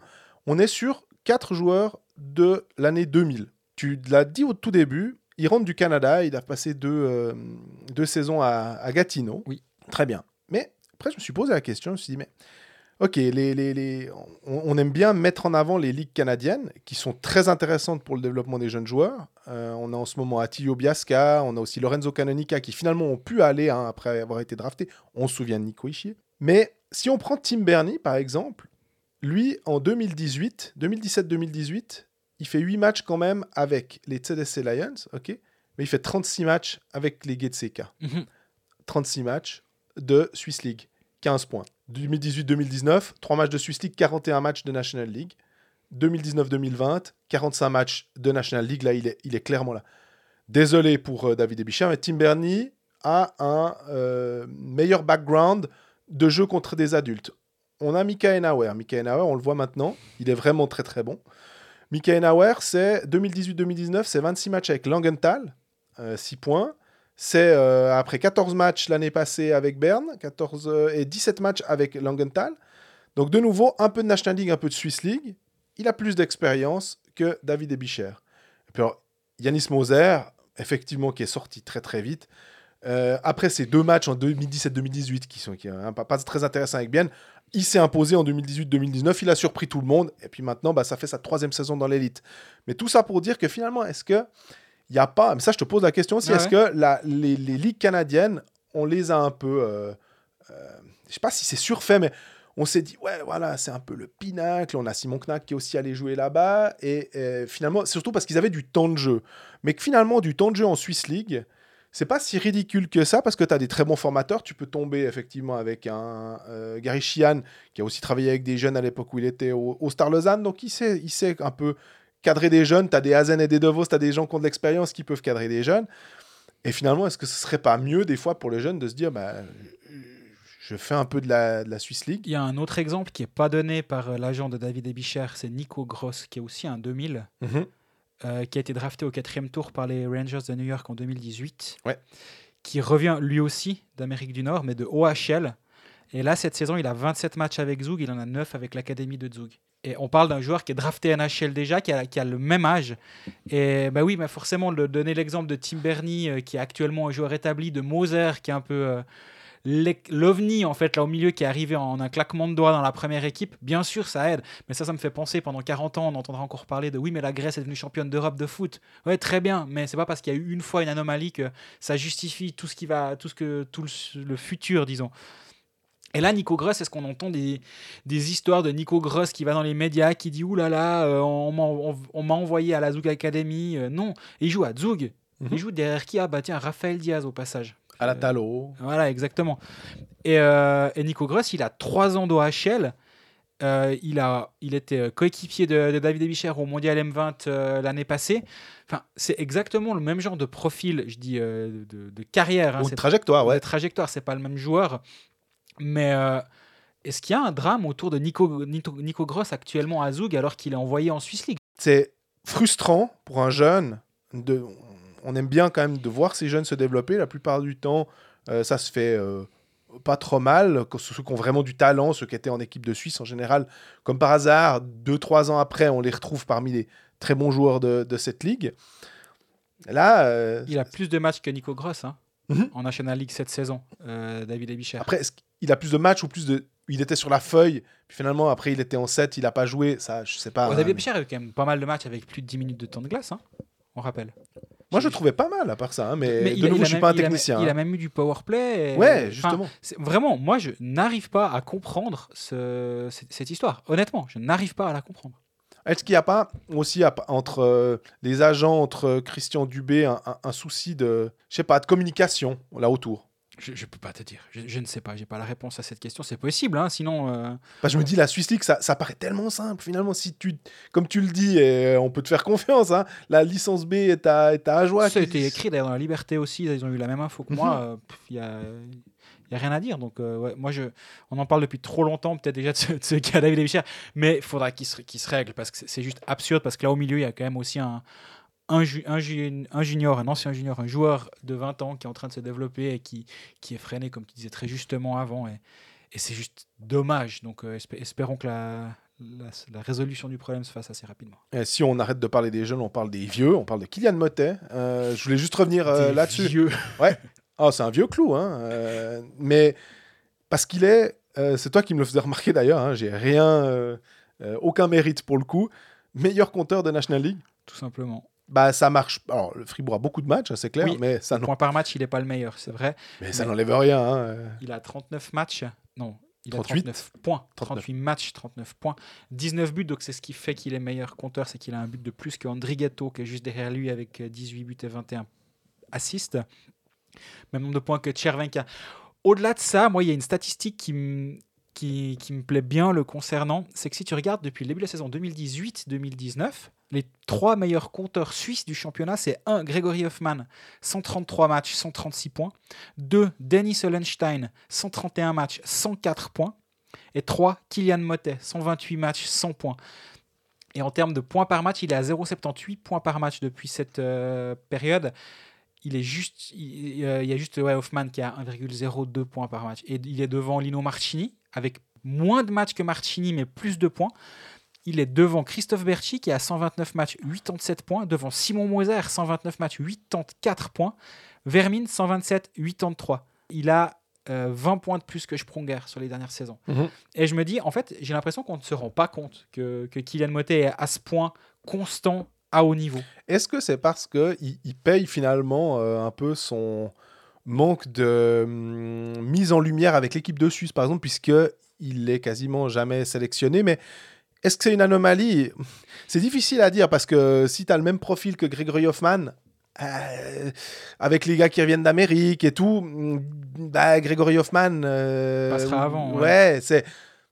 on est sur quatre joueurs de l'année 2000. Tu l'as dit au tout début, il rentre du Canada, il a passé deux, euh, deux saisons à, à Gatineau. Oui. Très bien. Mais après, je me suis posé la question, je me suis dit, mais ok, les, les, les- on, on aime bien mettre en avant les ligues canadiennes qui sont très intéressantes pour le développement des jeunes joueurs. Euh, on a en ce moment Attilio Biasca, on a aussi Lorenzo Canonica qui finalement ont pu aller hein, après avoir été drafté. On se souvient de Nico Ishier. Mais si on prend Tim Bernie, par exemple, lui, en 2018, 2017-2018, il fait 8 matchs quand même avec les CDC Lions, ok mais il fait 36 matchs avec les. Mhm. 36 matchs de Swiss League, 15 points. 2018-2019, 3 matchs de Swiss League, 41 matchs de National League. 2019-2020, 45 matchs de National League, là il est, clairement là. Désolé pour euh, David Ebicher, mais Tim Bernie a un euh, meilleur background de jeu contre des adultes. On a Mika Enauer. Mika Enauer, on le voit maintenant, il est vraiment très très bon. Mika Enauer, c'est 2018-2019, c'est 26 matchs avec Langenthal, 6 points. C'est euh, après 14 matchs l'année passée avec Berne, 14 euh, et 17 matchs avec Langenthal. Donc de nouveau, un peu de National League, un peu de Swiss League. Il a plus d'expérience que David Ebicher. Et puis Yanis Moser, effectivement, qui est sorti très très vite. Euh, après ces deux matchs en 2017-2018 qui sont qui, pas, pas très intéressants avec Bienne, il s'est imposé en 2018-2019, il a surpris tout le monde, et puis maintenant, bah, ça fait sa troisième saison dans l'élite. Mais tout ça pour dire que finalement, est-ce que il n'y a pas, mais ça je te pose la question aussi, Ah est-ce que la, les, les ligues canadiennes, on les a un peu, euh, euh, je sais pas si c'est surfait, mais on s'est dit, ouais, voilà, c'est un peu le pinacle. On a Simon Knack qui est aussi allé jouer là-bas. Et euh, finalement, c'est surtout parce qu'ils avaient du temps de jeu. Mais que finalement, du temps de jeu en Swiss League, c'est pas si ridicule que ça parce que tu as des très bons formateurs. Tu peux tomber effectivement avec un euh, Gary Sheehan qui a aussi travaillé avec des jeunes à l'époque où il était au, au Star Lausanne. Donc il sait, il sait un peu cadrer des jeunes. Tu as des Hazen et des Devos, tu as des gens qui ont de l'expérience qui peuvent cadrer des jeunes. Et finalement, est-ce que ce serait pas mieux des fois pour les jeunes de se dire, bah, je fais un peu de la, de la Swiss League? Il y a un autre exemple qui n'est pas donné par euh, l'agent de David Ebicher, c'est Nico Gross, qui est aussi un 2000, Mhm. euh, qui a été drafté au quatrième tour par les Rangers de New York en 2018, Ouais. qui revient lui aussi d'Amérique du Nord, mais de OHL. Et là, cette saison, il a 27 matchs avec Zug, il en a 9 avec l'Académie de Zug. On parle d'un joueur qui est drafté NHL déjà, qui a, le même âge. Et bah oui, mais forcément, donner l'exemple de Tim Bernie, euh, qui est actuellement un joueur établi, de Moser, qui est un peu euh, l'ovni, en fait, là au milieu, qui est arrivé en un claquement de doigts dans la première équipe, bien sûr, ça aide. Mais ça, ça me fait penser, pendant 40 ans, on entendra encore parler de oui, mais la Grèce est devenue championne d'Europe de foot. Ouais, très bien, mais c'est pas parce qu'il y a eu une fois une anomalie que ça justifie tout ce qui va, tout ce que, tout le futur, disons. Et là, Nico Gross, est-ce qu'on entend des, des histoires de Nico Gross qui va dans les médias, qui dit Ouh là là, euh, on m'a on- on m'a envoyé à la Zug Academy Euh, Non, il joue à Zug. Mhm. Il joue derrière qui? Ah, bah tiens, Raphaël Diaz au passage. À la Talo. Voilà, exactement. Et, euh, et Nico Gross, il a 3 ans d'OHL. Euh, il, a, il était euh, coéquipier de, de David Ebicher au Mondial M20 euh, l'année passée. Enfin, c'est exactement le même genre de profil, je dis, euh, de, de carrière. hein. Ou de trajectoire, ouais. ouais. trajectoire, c'est pas le même joueur. Mais euh, est-ce qu'il y a un drame autour de Nico, Nico, Nico Gross actuellement à Zug alors qu'il est envoyé en Swiss League? C'est frustrant pour un jeune. De... On aime bien quand même de voir ces jeunes se développer. La plupart du temps, euh, ça se fait euh, pas trop mal. Ceux qui ont vraiment du talent, ceux qui étaient en équipe de Suisse en général, comme par hasard, deux, trois ans après, on les retrouve parmi les très bons joueurs de, de cette ligue. Là, euh, Il a plus de matchs que Nico Gross hein, Mhm. en National League cette saison, euh, David Ebicher. après, qu'il a plus de matchs ou plus de. Il était sur la feuille, puis finalement, après, il était en 7, il n'a pas joué. Ça, je sais pas. Ouais, David Ebicher a eu quand même pas mal de matchs avec plus de 10 minutes de temps de glace, hein, on rappelle. Moi, je le trouvais pas mal à part ça. hein, mais, Mais de il a- nouveau, il a je suis même- pas un il a- technicien. Il a, hein. même eu du power play. et- Ouais, justement. vraiment, moi, je n'arrive pas à comprendre ce- cette, cette histoire. Honnêtement, je n'arrive pas à la comprendre. Est-ce qu'il n'y a pas aussi entre euh, les agents, entre euh, Christian Dubé, un, un- un souci de, je sais pas, de communication là autour? Je, je peux pas te dire. Je, je ne sais pas. J'ai pas la réponse à cette question. C'est possible, hein, sinon. euh, je me dis, la Swiss League, ça, ça paraît tellement simple. Finalement, si tu, comme tu le dis, et on peut te faire confiance, hein, la licence B est à, est à Ajoie. ça a été écrit d'ailleurs dans la Liberté aussi. Ils ont eu la même info que moi. euh, pff, Il y a, il y a rien à dire. Donc, euh, ouais, moi, je, on en parle depuis trop longtemps, peut-être déjà de ce, de ce cas David mais il faudra qu'il se, qu'il se règle parce que c'est- juste absurde. Parce que là, au milieu, il y a quand même aussi un, un, ju- un, ju- un junior, un ancien junior, un joueur de 20 ans qui est en train de se développer et qui, qui est freiné, comme tu disais très justement avant. Et, et c'est juste dommage. Donc, euh, espé- espérons que la, la, la résolution du problème se fasse assez rapidement. Et si on arrête de parler des jeunes, on parle des vieux, on parle de Kylian Motet. Euh, je voulais juste revenir euh, Des là-dessus. vieux. Oh, c'est un vieux clou, hein. euh, mais parce qu'il est, euh, c'est toi qui me le faisais remarquer d'ailleurs. Hein, J'ai rien, euh, aucun mérite pour le coup. Meilleur compteur de National League? Tout simplement. Bah, ça marche. Alors, le Fribourg a beaucoup de matchs, hein, c'est clair, Oui. mais ça, Point par match, il n'est pas le meilleur, c'est vrai. mais ça n'enlève rien. hein. Il a 39 matchs. Non, il a 38. 39 points. 39. 38 matchs, 39 points. 19 buts, donc c'est ce qui fait qu'il est meilleur compteur, c'est qu'il a un but de plus que Andrighetto, qui est juste derrière lui avec euh, 18 buts et 21 assists. Même nombre de points que Chervenka. Au-delà de ça, moi, il y a une statistique qui me plaît bien le concernant, c'est que si tu regardes depuis le début de la saison 2018-2019, les trois meilleurs compteurs suisses du championnat, c'est 1. Grégory Hoffmann, 133 matchs, 136 points. 2. Dennis Hollenstein, 131 matchs, 104 points. Et 3. Kylian Motet, 128 matchs, 100 points. Et en termes de points par match, il est à 0,78 points par match depuis cette euh, période. Il est juste, il, euh, il y a juste ouais, Hoffman qui a 1,02 points par match. Et il est devant Lino Marchini, avec moins de matchs que Marchini, mais plus de points. Il est devant Christophe Berchi, qui a 129 matchs, 87 points. Devant Simon Moser, 129 matchs, 84 points. Vermin, 127, 83. Il a euh, 20 points de plus que Sprunger sur les dernières saisons. Mhm. Et je me dis, en fait, j'ai l'impression qu'on ne se rend pas compte que, que Kylian Motet est à ce point constant à haut niveau. Est-ce que c'est parce qu'il il paye finalement euh, un peu son manque de hum, mise en lumière avec l'équipe de Suisse, par exemple, puisqu'il est quasiment jamais sélectionné, mais est-ce que c'est une anomalie? C'est difficile à dire parce que si tu as le même profil que Gregory Hoffman, euh, avec les gars qui reviennent d'Amérique et tout, hum, bah, Gregory Hoffman. euh, Passera avant, Ouais, c'est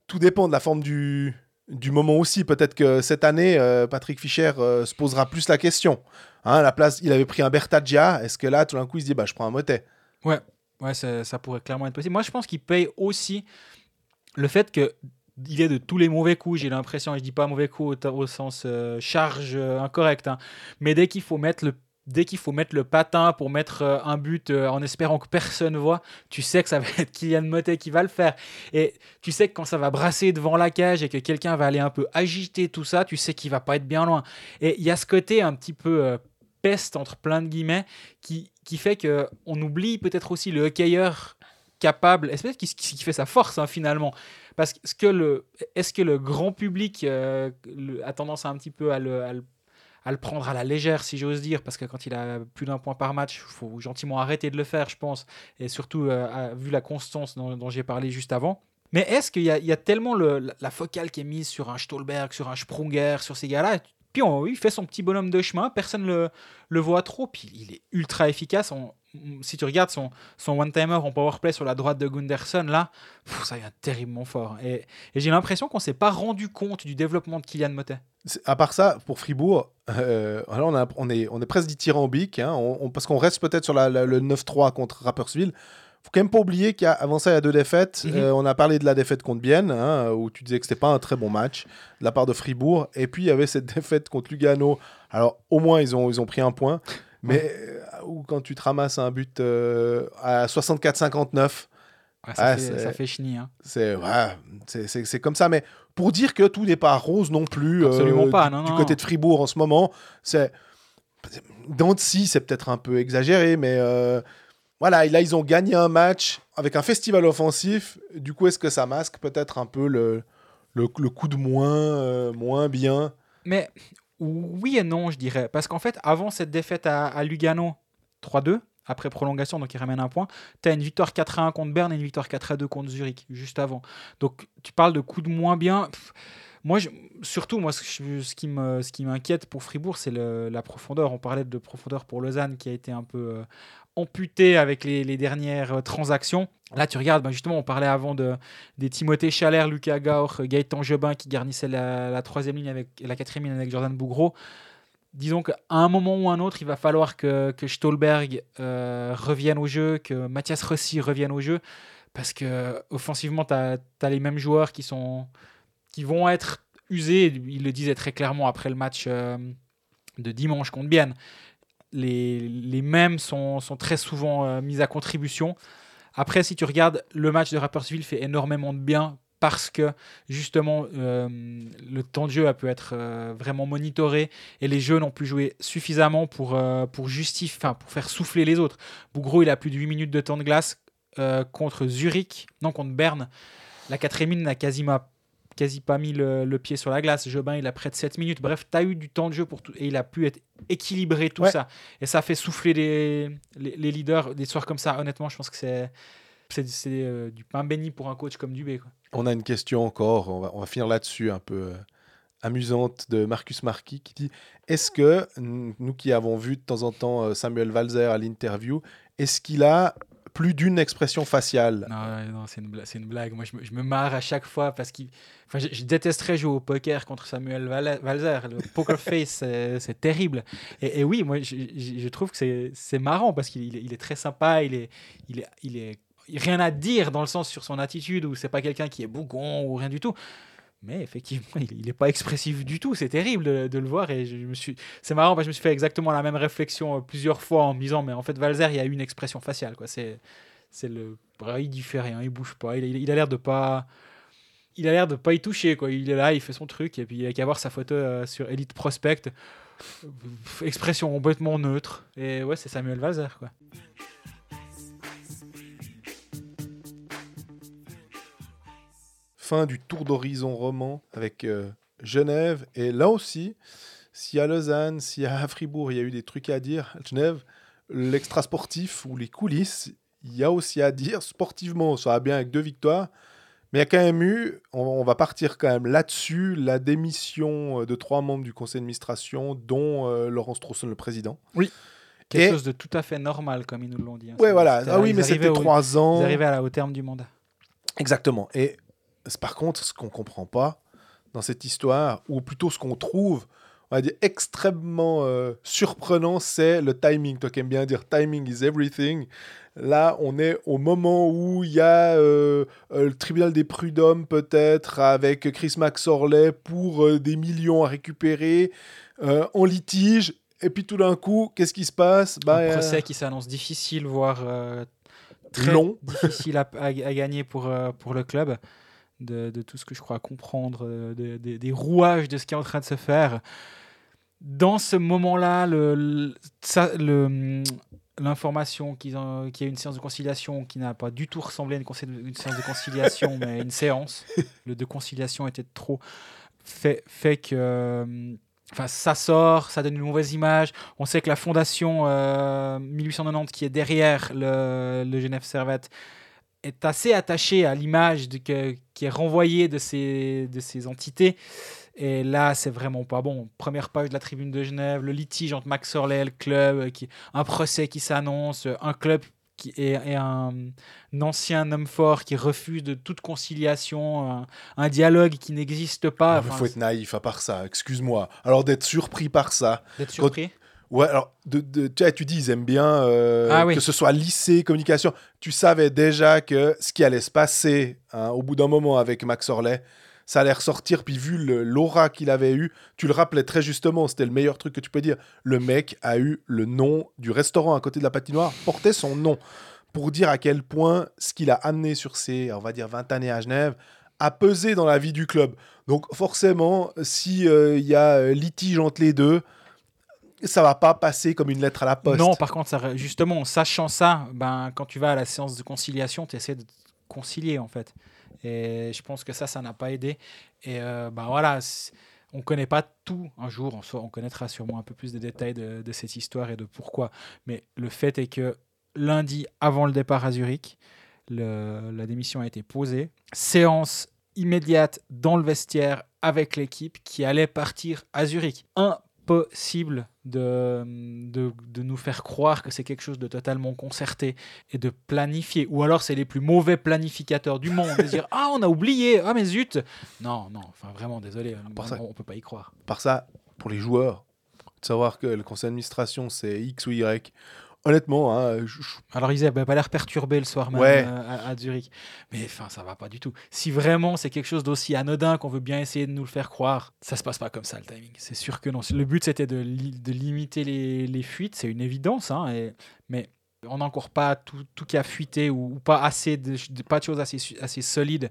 tout dépend de la forme du, du moment aussi. Peut-être que cette année, euh, Patrick Fischer euh, se posera plus la question. Hein, la place, il avait pris un Bertaggia. Est-ce que là, tout d'un coup, il se dit bah, je prends un Motet? Ouais, ouais ça, ça pourrait clairement être possible. Moi, je pense qu'il paye aussi le fait que il est de tous les mauvais coups, j'ai l'impression, et je dis pas mauvais coup au, sens euh, charge euh, incorrect, hein. mais dès qu'il faut mettre le dès qu'il faut mettre le patin pour mettre euh, un but euh, en espérant que personne voit, tu sais que ça va être Kylian Motet qui va le faire. Et tu sais que quand ça va brasser devant la cage et que quelqu'un va aller un peu agiter tout ça, tu sais qu'il va pas être bien loin. Et il y a ce côté un petit peu euh, peste entre plein de guillemets qui, qui fait que on oublie peut-être aussi le hockeyeur capable, et c'est peut-être qui, qui fait sa force hein, finalement. Parce que, est-ce que le, est-ce que le grand public a tendance à un petit peu à à le- à le prendre à la légère, si j'ose dire, parce que quand il a plus d'un point par match, il faut gentiment arrêter de le faire, je pense, et surtout euh, vu la constance dont, j'ai parlé juste avant. Mais est-ce qu'il y, a- tellement le- la, la focale qui est mise sur un Stolberg, sur un Sprunger, sur ces gars-là, puis il fait son petit bonhomme de chemin, personne ne le, le voit trop, puis il est ultra efficace. Si tu regardes son, son one-timer en powerplay sur la droite de Gunderson, là, ça vient terriblement fort. Et, j'ai l'impression qu'on s'est pas rendu compte du développement de Kylian Motet. À part ça, pour Fribourg, euh, on, est, on est presque dithyrambique, hein, on- parce qu'on reste peut-être sur le 9-3 contre Rapperswil. Faut quand même pas oublier qu'avant ça, il y a deux défaites. Mhm. Euh, on a parlé de la défaite contre Bienne, hein, où tu disais que c'était pas un très bon match de la part de Fribourg. Et puis, il y avait cette défaite contre Lugano. Alors, au moins, ils ont, ils ont pris un point. Mais euh, ou quand tu te ramasses un but euh, à 64-59, Ouais, ça, Ah, fait, ça fait chenille. hein. c'est comme ça. Mais pour dire que tout n'est pas rose non plus euh, Absolument pas, du, non, du non. côté de Fribourg en ce moment, c'est si c'est peut-être un peu exagéré, mais voilà, là ils ont gagné un match avec un festival offensif. Du coup, est-ce que ça masque peut-être un peu le, le, coup de moins, euh, moins bien? Mais oui et non, je dirais. Parce qu'en fait, avant cette défaite à, Lugano 3-2, après prolongation, donc il ramène un point, tu as une victoire 4-1 contre Berne et une victoire 4-2 contre Zurich, juste avant. Donc tu parles de coups de moins bien. Moi, surtout, moi, ce, qui ce qui m'inquiète pour Fribourg, c'est la profondeur. On parlait de profondeur pour Lausanne qui a été un peu euh, amputée avec les, dernières euh, transactions. Là, tu regardes, bah, justement, on parlait avant de, des Timothée Chalère, Lucas Gaur, Gaëtan Jobin qui garnissaient la, troisième ligne avec la quatrième ligne avec Jordan Bougro. Disons qu'à un moment ou un autre, il va falloir que, Stolberg euh, revienne au jeu, que Mathias Rossi revienne au jeu, parce que offensivement, tu as, les mêmes joueurs qui, sont, qui vont être usés. Il le disait très clairement après le match euh, de dimanche contre Bienne. Les, les mêmes sont, sont très souvent euh, mis à contribution. Après, si tu regardes, le match de Rapperswil fait énormément de bien parce que justement euh, le temps de jeu a pu être euh, vraiment monitoré et les jeunes ont pu jouer suffisamment pour, pour pour faire souffler les autres. Bougro, il a plus de 8 minutes de temps de glace contre Zurich, non contre Berne. La quatrième n'a quasiment quasi pas mis le, le pied sur la glace. Jobin, il a près de 7 minutes. Bref, tu as eu du temps de jeu pour tout et il a pu être équilibré tout Ouais. ça. Et ça fait souffler les, les, les leaders. Des soirs comme ça, honnêtement, je pense que c'est euh, du pain béni pour un coach comme Dubé. Quoi. On a une question encore, on va, on va finir là-dessus, un peu euh, amusante, de Marcus Marquis qui dit Est-ce que, nous qui avons vu de temps en temps euh, Samuel Walzer à l'interview, est-ce qu'il a plus d'une expression faciale Non, c'est une, blague. Moi, je me, je marre à chaque fois parce que enfin, je, détesterais jouer au poker contre Samuel Val- Walzer. Le poker face, c'est terrible. Et, oui, moi, je, trouve que c'est- marrant parce qu'il il est, il est très sympa. Il est, il est, il est rien à dire dans le sens sur son attitude ou c'est pas quelqu'un qui est bougon ou rien du tout. Mais effectivement, il n'est pas expressif du tout. C'est terrible de, le voir. Et je me suis, c'est marrant parce que je me suis fait exactement la même réflexion euh, plusieurs fois en me disant, mais en fait, Valzer, il a une expression faciale. Quoi. C'est, c'est le, il dit fait rien, il bouge pas. Il, a l'air de pas, il a l'air de pas y toucher. Quoi. Il est là, il fait son truc et puis il a qu'à voir sa photo euh, sur Elite Prospect. Expression complètement neutre. Et ouais, c'est Samuel Valzer. Quoi. Fin du tour d'horizon roman avec euh, Genève. Et là aussi, si à Lausanne, si à Fribourg, il y a eu des trucs à dire, à Genève, l'extra sportif ou les coulisses, il y a aussi à dire sportivement. Ça va bien avec deux victoires. Mais il y a quand même eu, on, on va partir quand même là-dessus, la démission euh, de trois membres du conseil d'administration, dont euh, Laurence Trosson, le président. Quelque Et- chose de tout à fait normal, comme ils nous l'ont dit. hein. Ouais, voilà. Ah oui, mais c'était trois ans. Ils arrivaient à la- au terme du mandat. Exactement. Et par contre, ce qu'on comprend pas dans cette histoire, ou plutôt ce qu'on trouve, on va dire, extrêmement euh, surprenant, c'est le timing. Toi qui aimes bien dire timing is everything. Là, on est au moment où il y a euh, le tribunal des prud'hommes, peut-être, avec Chris Max Orley pour euh, des millions à récupérer, en litige. Et puis tout d'un coup, qu'est-ce qui se passe? Bah, un procès qui s'annonce difficile, voire très Long. difficile à, à- à gagner pour, pour le club. De, de tout ce que je crois comprendre, euh, de- de- des rouages de ce qui est en train de se faire. Dans ce moment-là, le- le- le- l'information qu'il y a une séance de conciliation qui n'a pas du tout ressemblé à une, séance de conciliation, mais une séance, le de conciliation était trop, fait, fait que euh, enfin, ça sort, ça donne une mauvaise image. On sait que la fondation euh, 1890 qui est derrière le, le Genève Servette est assez attachée à l'image qui est renvoyée de ces, de ces entités. Et là, c'est vraiment pas bon. Première page de la tribune de Genève, le litige entre Max Orley et le club, qui, un procès qui s'annonce, un club qui est, est un, un ancien homme fort qui refuse de toute conciliation, un, un dialogue qui n'existe pas. Ah, Enfin, faut être naïf à part ça, excuse-moi. Alors d'être surpris par ça. D'être surpris? Ouais, alors de, de- tu, dis ils aiment bien euh, Ah oui. que ce soit lycée, communication. Tu savais déjà que ce qui allait se passer hein, au bout d'un moment avec Max Orley, ça allait ressortir. Puis vu l'aura qu'il avait eu, tu le rappelais très justement, c'était le meilleur truc que tu peux dire. Le mec a eu le nom du restaurant à côté de la patinoire, portait son nom pour dire à quel point ce qu'il a amené sur ses, on va dire, 20 années à Genève a pesé dans la vie du club. Donc forcément, si euh, y a euh, litige entre les deux, ça va pas passer comme une lettre à la poste. Non, par contre, ça, justement, en sachant ça, ben, quand tu vas à la séance de conciliation, tu essaies de te concilier, en fait. Et je pense que ça, ça n'a pas aidé. Et euh, ben voilà, on ne connaît pas tout. Un jour, on, connaîtra sûrement un peu plus de détails de, cette histoire et de pourquoi. Mais le fait est que lundi, avant le départ à Zurich, la démission a été posée. Séance immédiate dans le vestiaire avec l'équipe qui allait partir à Zurich. Impossible de, de, de nous faire croire que c'est quelque chose de totalement concerté et de planifié. Ou alors c'est les plus mauvais planificateurs du monde. de dire Ah, on a oublié Ah, mais zut Non, non, enfin vraiment, désolé. part ça- on, on peut pas y croire. Par ça, pour les joueurs, de savoir que le conseil d'administration c'est X ou Y. Honnêtement, hein, je- Alors ils n'avaient pas l'air perturbés le soir même Ouais. euh, à, à Zurich. Mais enfin, ça va pas du tout. Si vraiment c'est quelque chose d'aussi anodin qu'on veut bien essayer de nous le faire croire, ça se passe pas comme ça le timing. C'est sûr que non. Le but c'était de, li- de limiter les, les fuites, c'est une évidence. hein, et- mais on n'a encore pas tout, tout qui a fuité ou, ou pas assez de, de- pas de choses assez, solides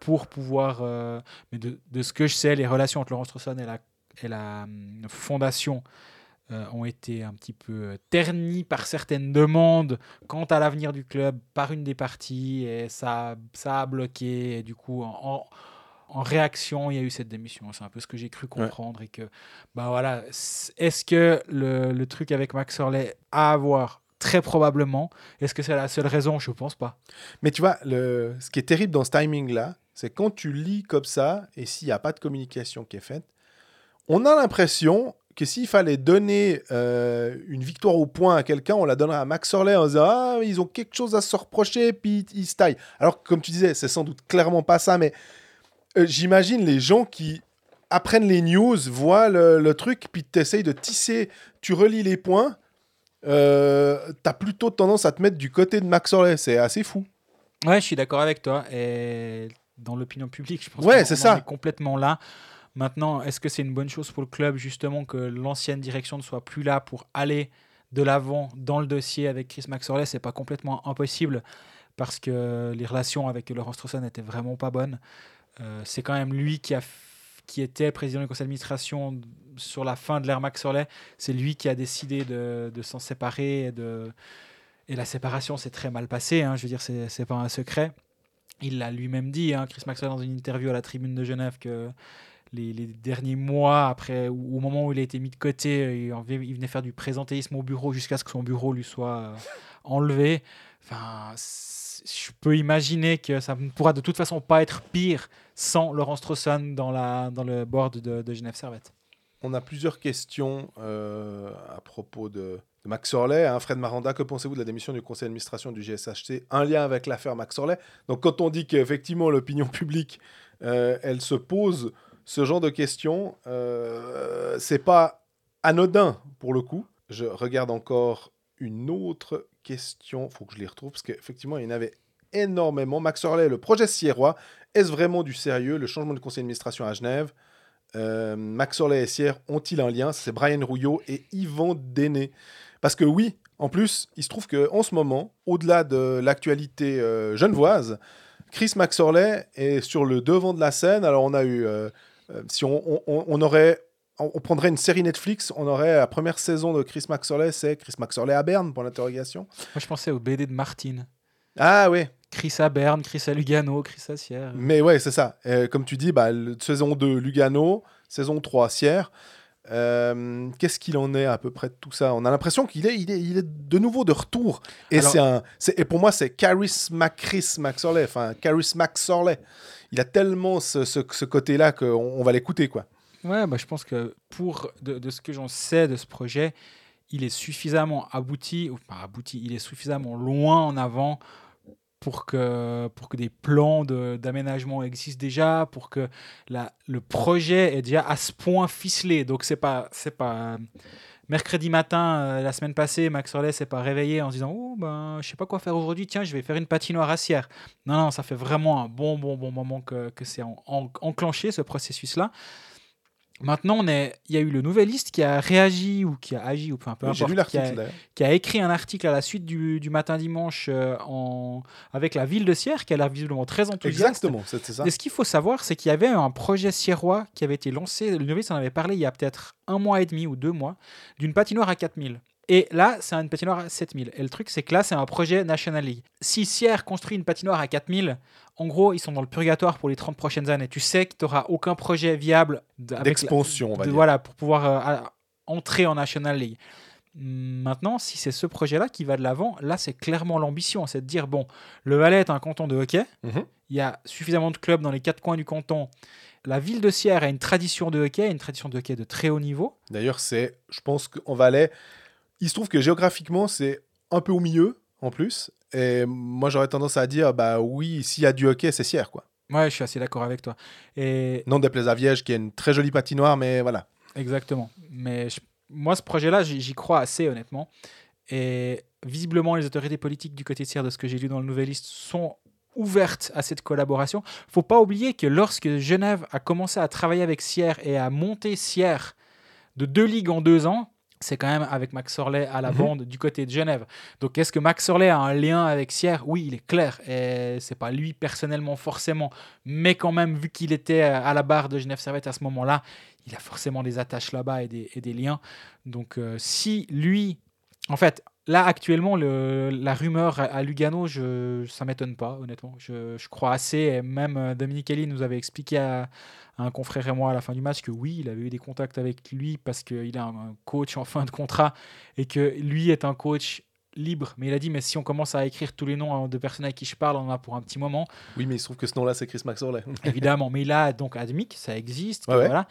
pour pouvoir. euh, mais de, de ce que je sais, les relations entre Laurent Strosson et la, et la hum, fondation ont été un petit peu euh, ternis par certaines demandes quant à l'avenir du club par une des parties et ça, ça a bloqué et du coup en, en- en réaction il y a eu cette démission. C'est un peu ce que j'ai cru comprendre et que bah voilà est-ce que le, le truc avec Max Orley a à voir très probablement est-ce que c'est la seule raison? Je pense pas. Mais tu vois, le... ce qui est terrible dans ce timing-là, c'est quand tu lis comme ça, et s'il n'y a pas de communication qui est faite, on a l'impression que s'il fallait donner euh, une victoire au point à quelqu'un, on la donnerait à Max Orley en disant Ah, ils ont quelque chose à se reprocher, puis ils se taillent. Alors que, comme tu disais, c'est sans doute clairement pas ça, mais euh, j'imagine les gens qui apprennent les news, voient le, le truc, puis tu essayes de tisser, tu relis les points, euh, tu as plutôt tendance à te mettre du côté de Max Orley. C'est assez fou. Ouais, je suis d'accord avec toi. Et dans l'opinion publique, je pense Ouais, qu'on- c'est on ça. en est complètement là. Maintenant, est-ce que c'est une bonne chose pour le club, justement, que l'ancienne direction ne soit plus là pour aller de l'avant dans le dossier avec Chris Maxorley? C'est pas complètement impossible parce que les relations avec Laurent Strosson n'étaient vraiment pas bonnes. Euh, c'est quand même lui qui, a qui était président du conseil d'administration sur la fin de l'ère Maxorley. C'est lui qui a décidé de, de s'en séparer et de, et la séparation s'est très mal passée, hein, je veux dire, c'est c'est pas un secret. Il l'a lui-même dit, hein, Chris Maxwell, dans une interview à la tribune de Genève, que les, derniers mois, après, au moment où il a été mis de côté, il, en venait- faire du présentéisme au bureau jusqu'à ce que son bureau lui soit euh, enlevé. Enfin, je peux imaginer que ça ne pourra de toute façon pas être pire sans Laurent Strosson dans, dans le board de, de Genève Servette. On a plusieurs questions euh, à propos de, Max Orley. hein. Fred Maranda, que pensez-vous de la démission du conseil d'administration du GSHC Un lien avec l'affaire Max Orley. Donc, quand on dit qu'effectivement l'opinion publique, euh, elle se pose ce genre de questions, euh, c'est pas anodin pour le coup. Je regarde encore une autre question, faut que je les retrouve parce qu'effectivement, il y en avait énormément. Max Orley, le projet Sierrois, est-ce vraiment du sérieux Le changement de conseil d'administration à Genève? Euh, Max Orley et Sierre ont-ils un lien? C'est Brian Rouillot et Yvan Déné. Parce que oui, en plus, il se trouve qu'en ce moment, au-delà de l'actualité euh, genevoise, Chris Max Orley est sur le devant de la scène. Alors on a eu, euh, si on, on- on aurait, on, prendrait une série Netflix, on aurait la première saison de Chris Max Orley, c'est Chris Max Orley à Berne pour l'interrogation. Moi, je pensais au BD de Martine. Ah oui, Chris à Berne, Chris à Lugano, Chris à Sierre. mais ouais, c'est ça. Euh, comme tu dis, bah, le- saison 2 Lugano, saison 3 Sierre. Euh, Qu'est-ce qu'il en est à peu près de tout ça? On a l'impression qu'il est, il est, il est de nouveau de retour. Et, Alors- c'est un, et pour moi, c'est Charisma Chris Max Orley. Enfin, Charisma Max Orley. Il a tellement ce, ce, ce côté-là qu'on on va l'écouter, quoi. Ouais, bah, je pense que pour de, de ce que j'en sais de ce projet, il est suffisamment abouti, ou pas abouti, il est suffisamment loin en avant pour que, pour que des plans d'aménagement existent déjà, pour que la, le projet est déjà à ce point ficelé. Donc c'est pas c'est pas mercredi matin euh, la semaine passée, Max Orley s'est pas réveillé en se disant oh ben je sais pas quoi faire aujourd'hui, tiens je vais faire une patinoire à. Non non, ça fait vraiment un bon bon bon moment que, que c'est en- en- enclenché ce processus là. Maintenant, on est, il y a eu le Nouvelliste qui a réagi ou qui a agi ou peu, peu Oui, J'ai importe, lu qui a, qui a écrit un article à la suite du, du matin dimanche euh, en, avec la ville de Sierre, qui a l'air visiblement très enthousiaste. Exactement, c'est c'est ça. Et ce qu'il faut savoir, c'est qu'il y avait un projet sierrois qui avait été lancé, le Nouvelliste en avait parlé il y a peut-être un mois et demi ou deux mois, d'une patinoire à 4000. Et là, c'est une patinoire à 7000. Et le truc, c'est que là, c'est un projet National League. Si Sierre construit une patinoire à 4000, en gros, ils sont dans le purgatoire pour les 30 prochaines années. Tu sais que tu n'auras aucun projet viable D'expansion, de- voilà, pour pouvoir euh, entrer en National League. Maintenant, si c'est ce projet-là qui va de l'avant, là, c'est clairement l'ambition. C'est de dire, bon, le Valais est un canton de hockey. Mhm. Il y a suffisamment de clubs dans les quatre coins du canton. La ville de Sierre a une tradition de hockey, une tradition de hockey de très haut niveau. D'ailleurs, c'est, je pense qu'en Valais, il se trouve que géographiquement, c'est un peu au milieu, en plus. Et moi, j'aurais tendance à dire, bah oui, s'il y a du hockey, c'est Sierre, quoi. Ouais, je suis assez d'accord avec toi. Et Non déplaise à Viège, qui a une très jolie patinoire, mais voilà. Exactement. Mais je- moi, ce projet-là, j'y j'y crois assez honnêtement. Et visiblement, les autorités politiques du côté de Sierre, de ce que j'ai lu dans le Nouvelliste, sont ouvertes à cette collaboration. faut pas oublier que lorsque Genève a commencé à travailler avec Sierre et à monter Sierre de deux ligues en deux ans, c'est quand même avec Max Orley à la Mhm. bande du côté de Genève. Donc est-ce que Max Orley a un lien avec Sierre? Oui, il est clair. Et c'est pas lui personnellement forcément, mais quand même, vu qu'il était à la barre de Genève Servette à ce moment-là, il a forcément des attaches là-bas et des, et des liens. Donc euh, si lui, en fait, là actuellement, le- la rumeur à, à Lugano, je, ça m'étonne pas, honnêtement. Je, je crois assez. Et même euh, Dominique Ellie nous avait expliqué à, à un confrère et moi à la fin du match que oui, il avait eu des contacts avec lui parce qu'il a un, un coach en fin de contrat et que lui est un coach libre. Mais il a dit, mais si on commence à écrire tous les noms hein, de personnes avec qui je parle, on en a pour un petit moment. Oui, mais il se trouve que ce nom-là, c'est Chris Max Orley. Évidemment, mais il a donc admis que ça existe. que Ouais, ouais. Voilà.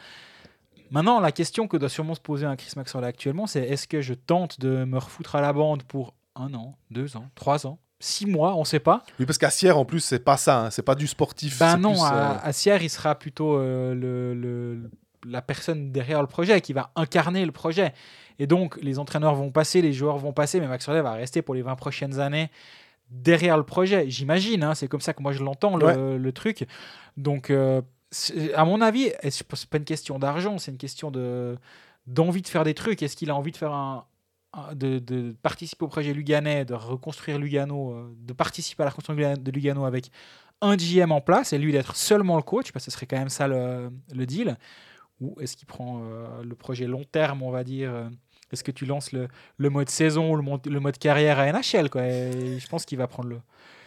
Maintenant, la question que doit sûrement se poser un Chris Maxwell actuellement, c'est est-ce que je tente de me refoutre à la bande pour un an, deux ans, trois ans, six mois, on ne sait pas. Oui, parce qu'à Sierre, en plus, c'est pas ça. hein, C'est pas du sportif. Ben non, plus, à, euh, à Sierre, il sera plutôt euh, le, le- la personne derrière le projet qui va incarner le projet. Et donc, les entraîneurs vont passer, les joueurs vont passer, mais Max Orley va rester pour les 20 prochaines années derrière le projet. J'imagine, hein, c'est comme ça que moi je l'entends, le, Ouais. le truc. Donc, euh, à mon avis, et c'est pas une question d'argent, c'est une question de d'envie de faire des trucs. Est-ce qu'il a envie de faire un, de, participer au projet Luganais, de reconstruire Lugano, euh, de participer à la reconstruction de Lugano avec un GM en place et lui d'être seulement le coach, parce que ce serait quand même ça le, deal? Ou est-ce qu'il prend euh, le projet long terme, on va dire euh, Est-ce que tu lances le, mode saison ou le, mode carrière à NHL Je pense qu'il va prendre le.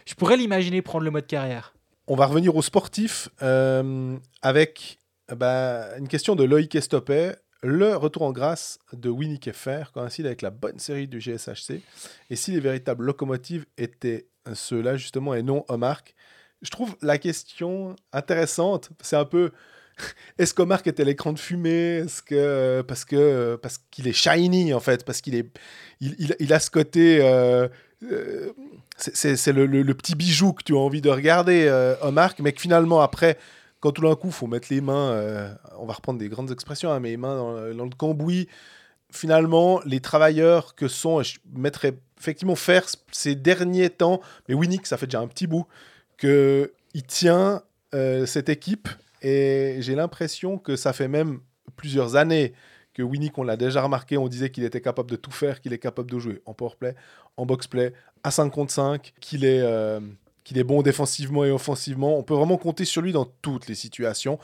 Je pourrais l'imaginer prendre le mode carrière. On va revenir aux sportifs euh, avec euh, bah, une question de Loïc Estopet. Le retour en grâce de Winnie Keffer coïncide avec la bonne série du GSHC. Et si les véritables locomotives étaient ceux-là, justement, et non Omark Je trouve la question intéressante. C'est un peu. Est-ce qu'Omark était l'écran de fumée? Est-ce que parce parce qu'il est shiny en fait, parce qu'il il a ce côté euh, euh, c'est- le, petit bijou que tu as envie de regarder, euh, Omark, mais que finalement après quand tout d'un coup, faut mettre les mains, euh, on va reprendre des grandes expressions, hein, mais les mains dans, dans le cambouis, finalement, les travailleurs que sont, je mettrais effectivement faire ces derniers temps, mais Winnick, ça fait déjà un petit bout, qu'il tient euh, cette équipe, et j'ai l'impression que ça fait même plusieurs années que Winnick, on l'a déjà remarqué, on disait qu'il était capable de tout faire, qu'il est capable de jouer en powerplay, en boxplay, à 5 contre 5, qu'il est, euh, qu'il est bon défensivement et offensivement. On peut vraiment compter sur lui dans toutes les situations.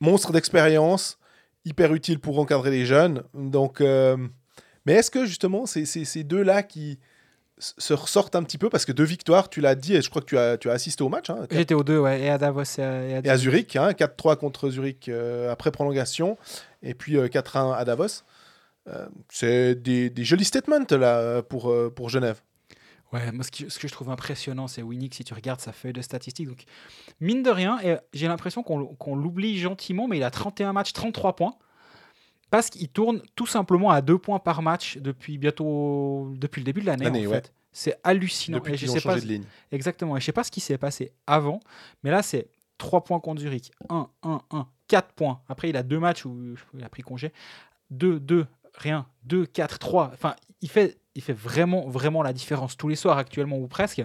Monstre d'expérience, hyper utile pour encadrer les jeunes. Donc, euh, mais est-ce que justement, c'est ces deux-là qui se ressortent un petit peu? Parce que deux victoires, tu l'as dit, et je crois que tu as, tu as assisté au match, hein, J'étais aux deux, ouais, et à Davos et à, et à et à Zurich, hein, 4-3 contre Zurich euh, après prolongation, et puis euh, 4-1 à Davos. Euh, c'est des, des jolis statements là pour, euh, pour Genève. Ouais, moi, ce, qui- ce que je trouve impressionnant, c'est Winnick, si tu regardes sa feuille de statistiques. Donc, mine de rien, et j'ai l'impression qu'on l'oublie gentiment, mais il a 31 matchs, 33 points. Parce qu'il tourne tout simplement à deux points par match depuis bientôt depuis le début de l'année. Ouais. C'est hallucinant. Depuis je sais pas, de ligne. Exactement. Et je sais pas ce qui s'est passé avant, mais là, c'est 3 points contre Zurich. 1, 1, 1, 4 points. Après, il a deux matchs où il a pris congé. 2, 2, rien. 2, 4, 3. Enfin, il fait, il fait vraiment, vraiment la différence tous les soirs actuellement, ou presque.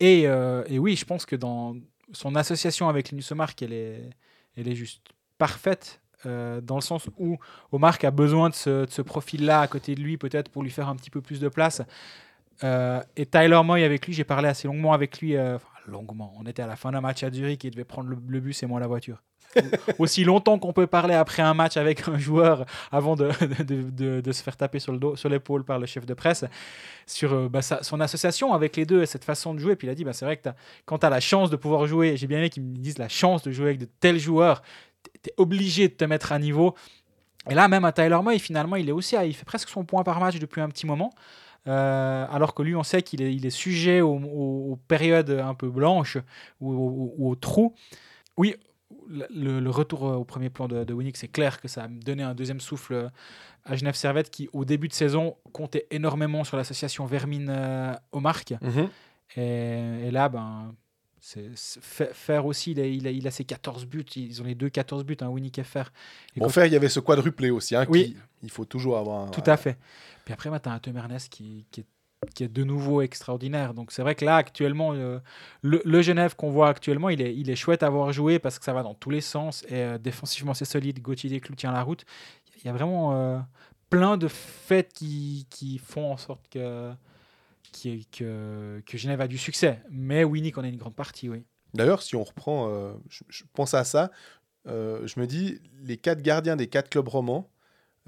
Et, euh, et oui, je pense que dans son association avec Linus Omark, elle est, elle est juste parfaite. euh, dans le sens où Omark a besoin de ce, profil-là à côté de lui, peut-être pour lui faire un petit peu plus de place. Euh, et Tyler Moy avec lui, j'ai parlé assez longuement avec lui. longuement. On était à la fin d'un match à Zurich il devait prendre le, le bus et moi la voiture. Aussi longtemps qu'on peut parler après un match avec un joueur avant de, de, de- se faire taper sur le dos, sur l'épaule par le chef de presse, sur euh, bah, son association avec les deux et cette façon de jouer. Puis il a dit, bah, c'est vrai que quand tu as la chance de pouvoir jouer, j'ai bien aimé qu'ils me disent la chance de jouer avec de tels joueurs, tu es obligé de te mettre à niveau. Et là, même à Tyler Moy, finalement, il est aussi, il fait presque son point par match depuis un petit moment. Euh, alors que lui, on sait qu'il est, sujet aux, périodes un peu blanches ou aux trous. Oui, le, le retour au premier plan de, de Winnick, c'est clair que ça a donné un deuxième souffle à Genève Servette qui, au début de saison, comptait énormément sur l'association Vermine-Omark. Mhm. Et, et là, ben, c'est, faire aussi, il a, il, a, il a ses 14 buts. Ils ont les deux 14 buts, hein, Winnick et Fer. Et Bon, faire, il y avait ce quadruplé aussi. Hein, Oui. qui- il faut toujours avoir. un- Tout à fait. Puis après, tu as un Tom Ernest qui, qui, est, qui est de nouveau extraordinaire. Donc c'est vrai que là, actuellement, euh, le, Genève qu'on voit actuellement, il est, il est chouette à voir jouer parce que ça va dans tous les sens. Et euh, défensivement, c'est solide. Gauthier Desclous tient la route. Il y a vraiment euh, plein de faits qui, qui font en sorte que, que, que Genève a du succès. Mais Winnick en est une grande partie, oui. D'ailleurs, si on reprend, je, je pense à ça, je me dis, les quatre gardiens des quatre clubs romans,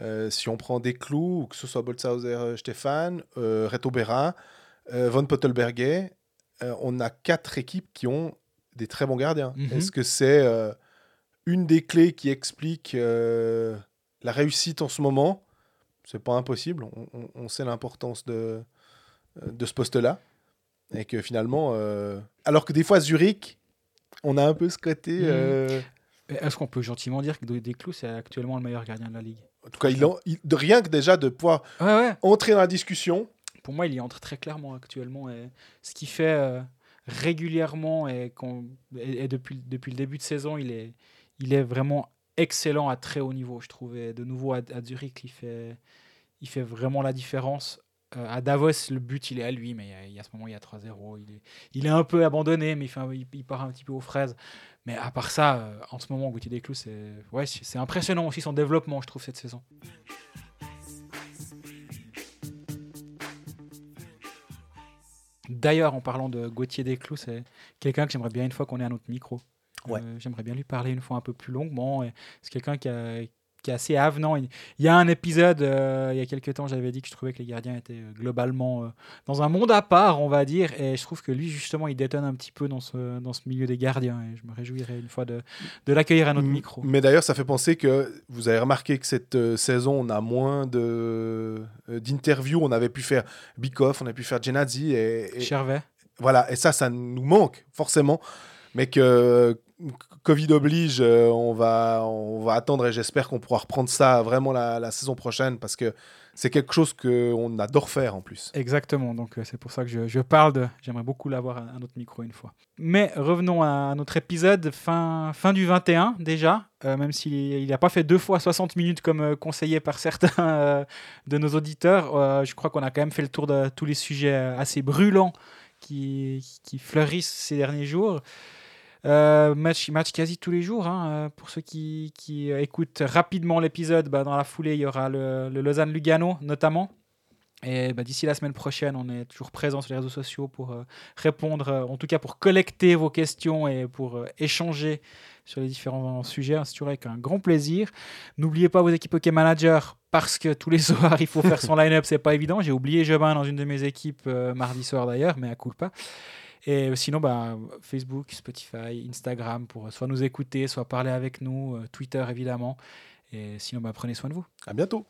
euh, si on prend des clous, que ce soit Boltzhauser euh, Stéphane, euh, Reto Berra, euh, Von Pottelberger, on a quatre équipes qui ont des très bons gardiens. Mhm. Est-ce que c'est une des clés qui explique la réussite en ce moment? C'est pas impossible. On, on- on sait l'importance de, de ce poste-là. Et que finalement, alors que des fois, Zurich, on a un peu ce côté. Mhm. Est-ce qu'on peut gentiment dire que Desclous c'est actuellement le meilleur gardien de la ligue? En tout cas, il en- il- de rien que déjà de pouvoir Ouais, ouais. entrer dans la discussion. pour moi, il y entre très clairement actuellement. Et ce qu'il fait euh, régulièrement et, et- et depuis, depuis le début de saison, il est, il est vraiment excellent à très haut niveau, je trouve. Et de nouveau, à, à Zurich, il fait, il fait vraiment la différence. Euh, à Davos, le but, il est à lui, mais il y a, il y a ce moment, il y a 3-0. Il est, il est un peu abandonné, mais il, fait un- il, il part un petit peu aux fraises. Mais à part ça, euh, en ce moment, Gauthier Desclous, c'est ouais, impressionnant aussi son développement, je trouve, cette saison. D'ailleurs, en parlant de Gauthier Desclous, c'est quelqu'un que j'aimerais bien une fois qu'on ait à notre micro. Ouais. Euh, j'aimerais bien lui parler une fois un peu plus longuement. C'est quelqu'un qui, a- qui est assez avenant. Il y a un épisode, euh, il y a quelques temps, j'avais dit que je trouvais que les gardiens étaient euh, globalement euh, dans un monde à part, on va dire. Et je trouve que lui, justement, il détonne un petit peu dans ce, dans ce milieu des gardiens. Et je me réjouirais une fois de, de l'accueillir à notre M- micro. Mais d'ailleurs, ça fait penser que vous avez remarqué que cette euh, saison, on a moins de d'interviews. On avait pu faire Bikoff, on a pu faire Genadzi. Et, et- Chervet. voilà, et ça, ça nous manque forcément. mais que Covid oblige, euh, on, va, on va attendre et j'espère qu'on pourra reprendre ça vraiment la, saison prochaine parce que c'est quelque chose qu'on adore faire en plus. Exactement, donc euh, c'est pour ça que je, je parle de. J'aimerais beaucoup l'avoir à un autre micro une fois. Mais revenons à notre épisode, fin, fin du 21 déjà, euh, même s'il n'a pas fait deux fois 60 minutes comme conseillé par certains de nos auditeurs. je crois qu'on a quand même fait le tour de tous les sujets assez brûlants qui fleurissent ces derniers jours. Euh, match, match quasi tous les jours. hein, euh, pour ceux qui, euh, écoutent rapidement l'épisode, bah, dans la foulée, il y aura le, Lausanne-Lugano notamment. Et bah, d'ici la semaine prochaine, on est toujours présent sur les réseaux sociaux pour euh, répondre, en tout cas pour collecter vos questions et pour échanger sur les différents sujets. C'est toujours avec un grand plaisir. N'oubliez pas vos équipes Hockey Manager parce que tous les soirs, il faut faire son line-up, c'est pas évident. J'ai oublié Jobin dans une de mes équipes mardi soir d'ailleurs, mais à coup pas. Et sinon, bah, Facebook, Spotify, Instagram pour soit nous écouter, soit parler avec nous, euh, Twitter évidemment. Et sinon, bah, prenez soin de vous. À bientôt.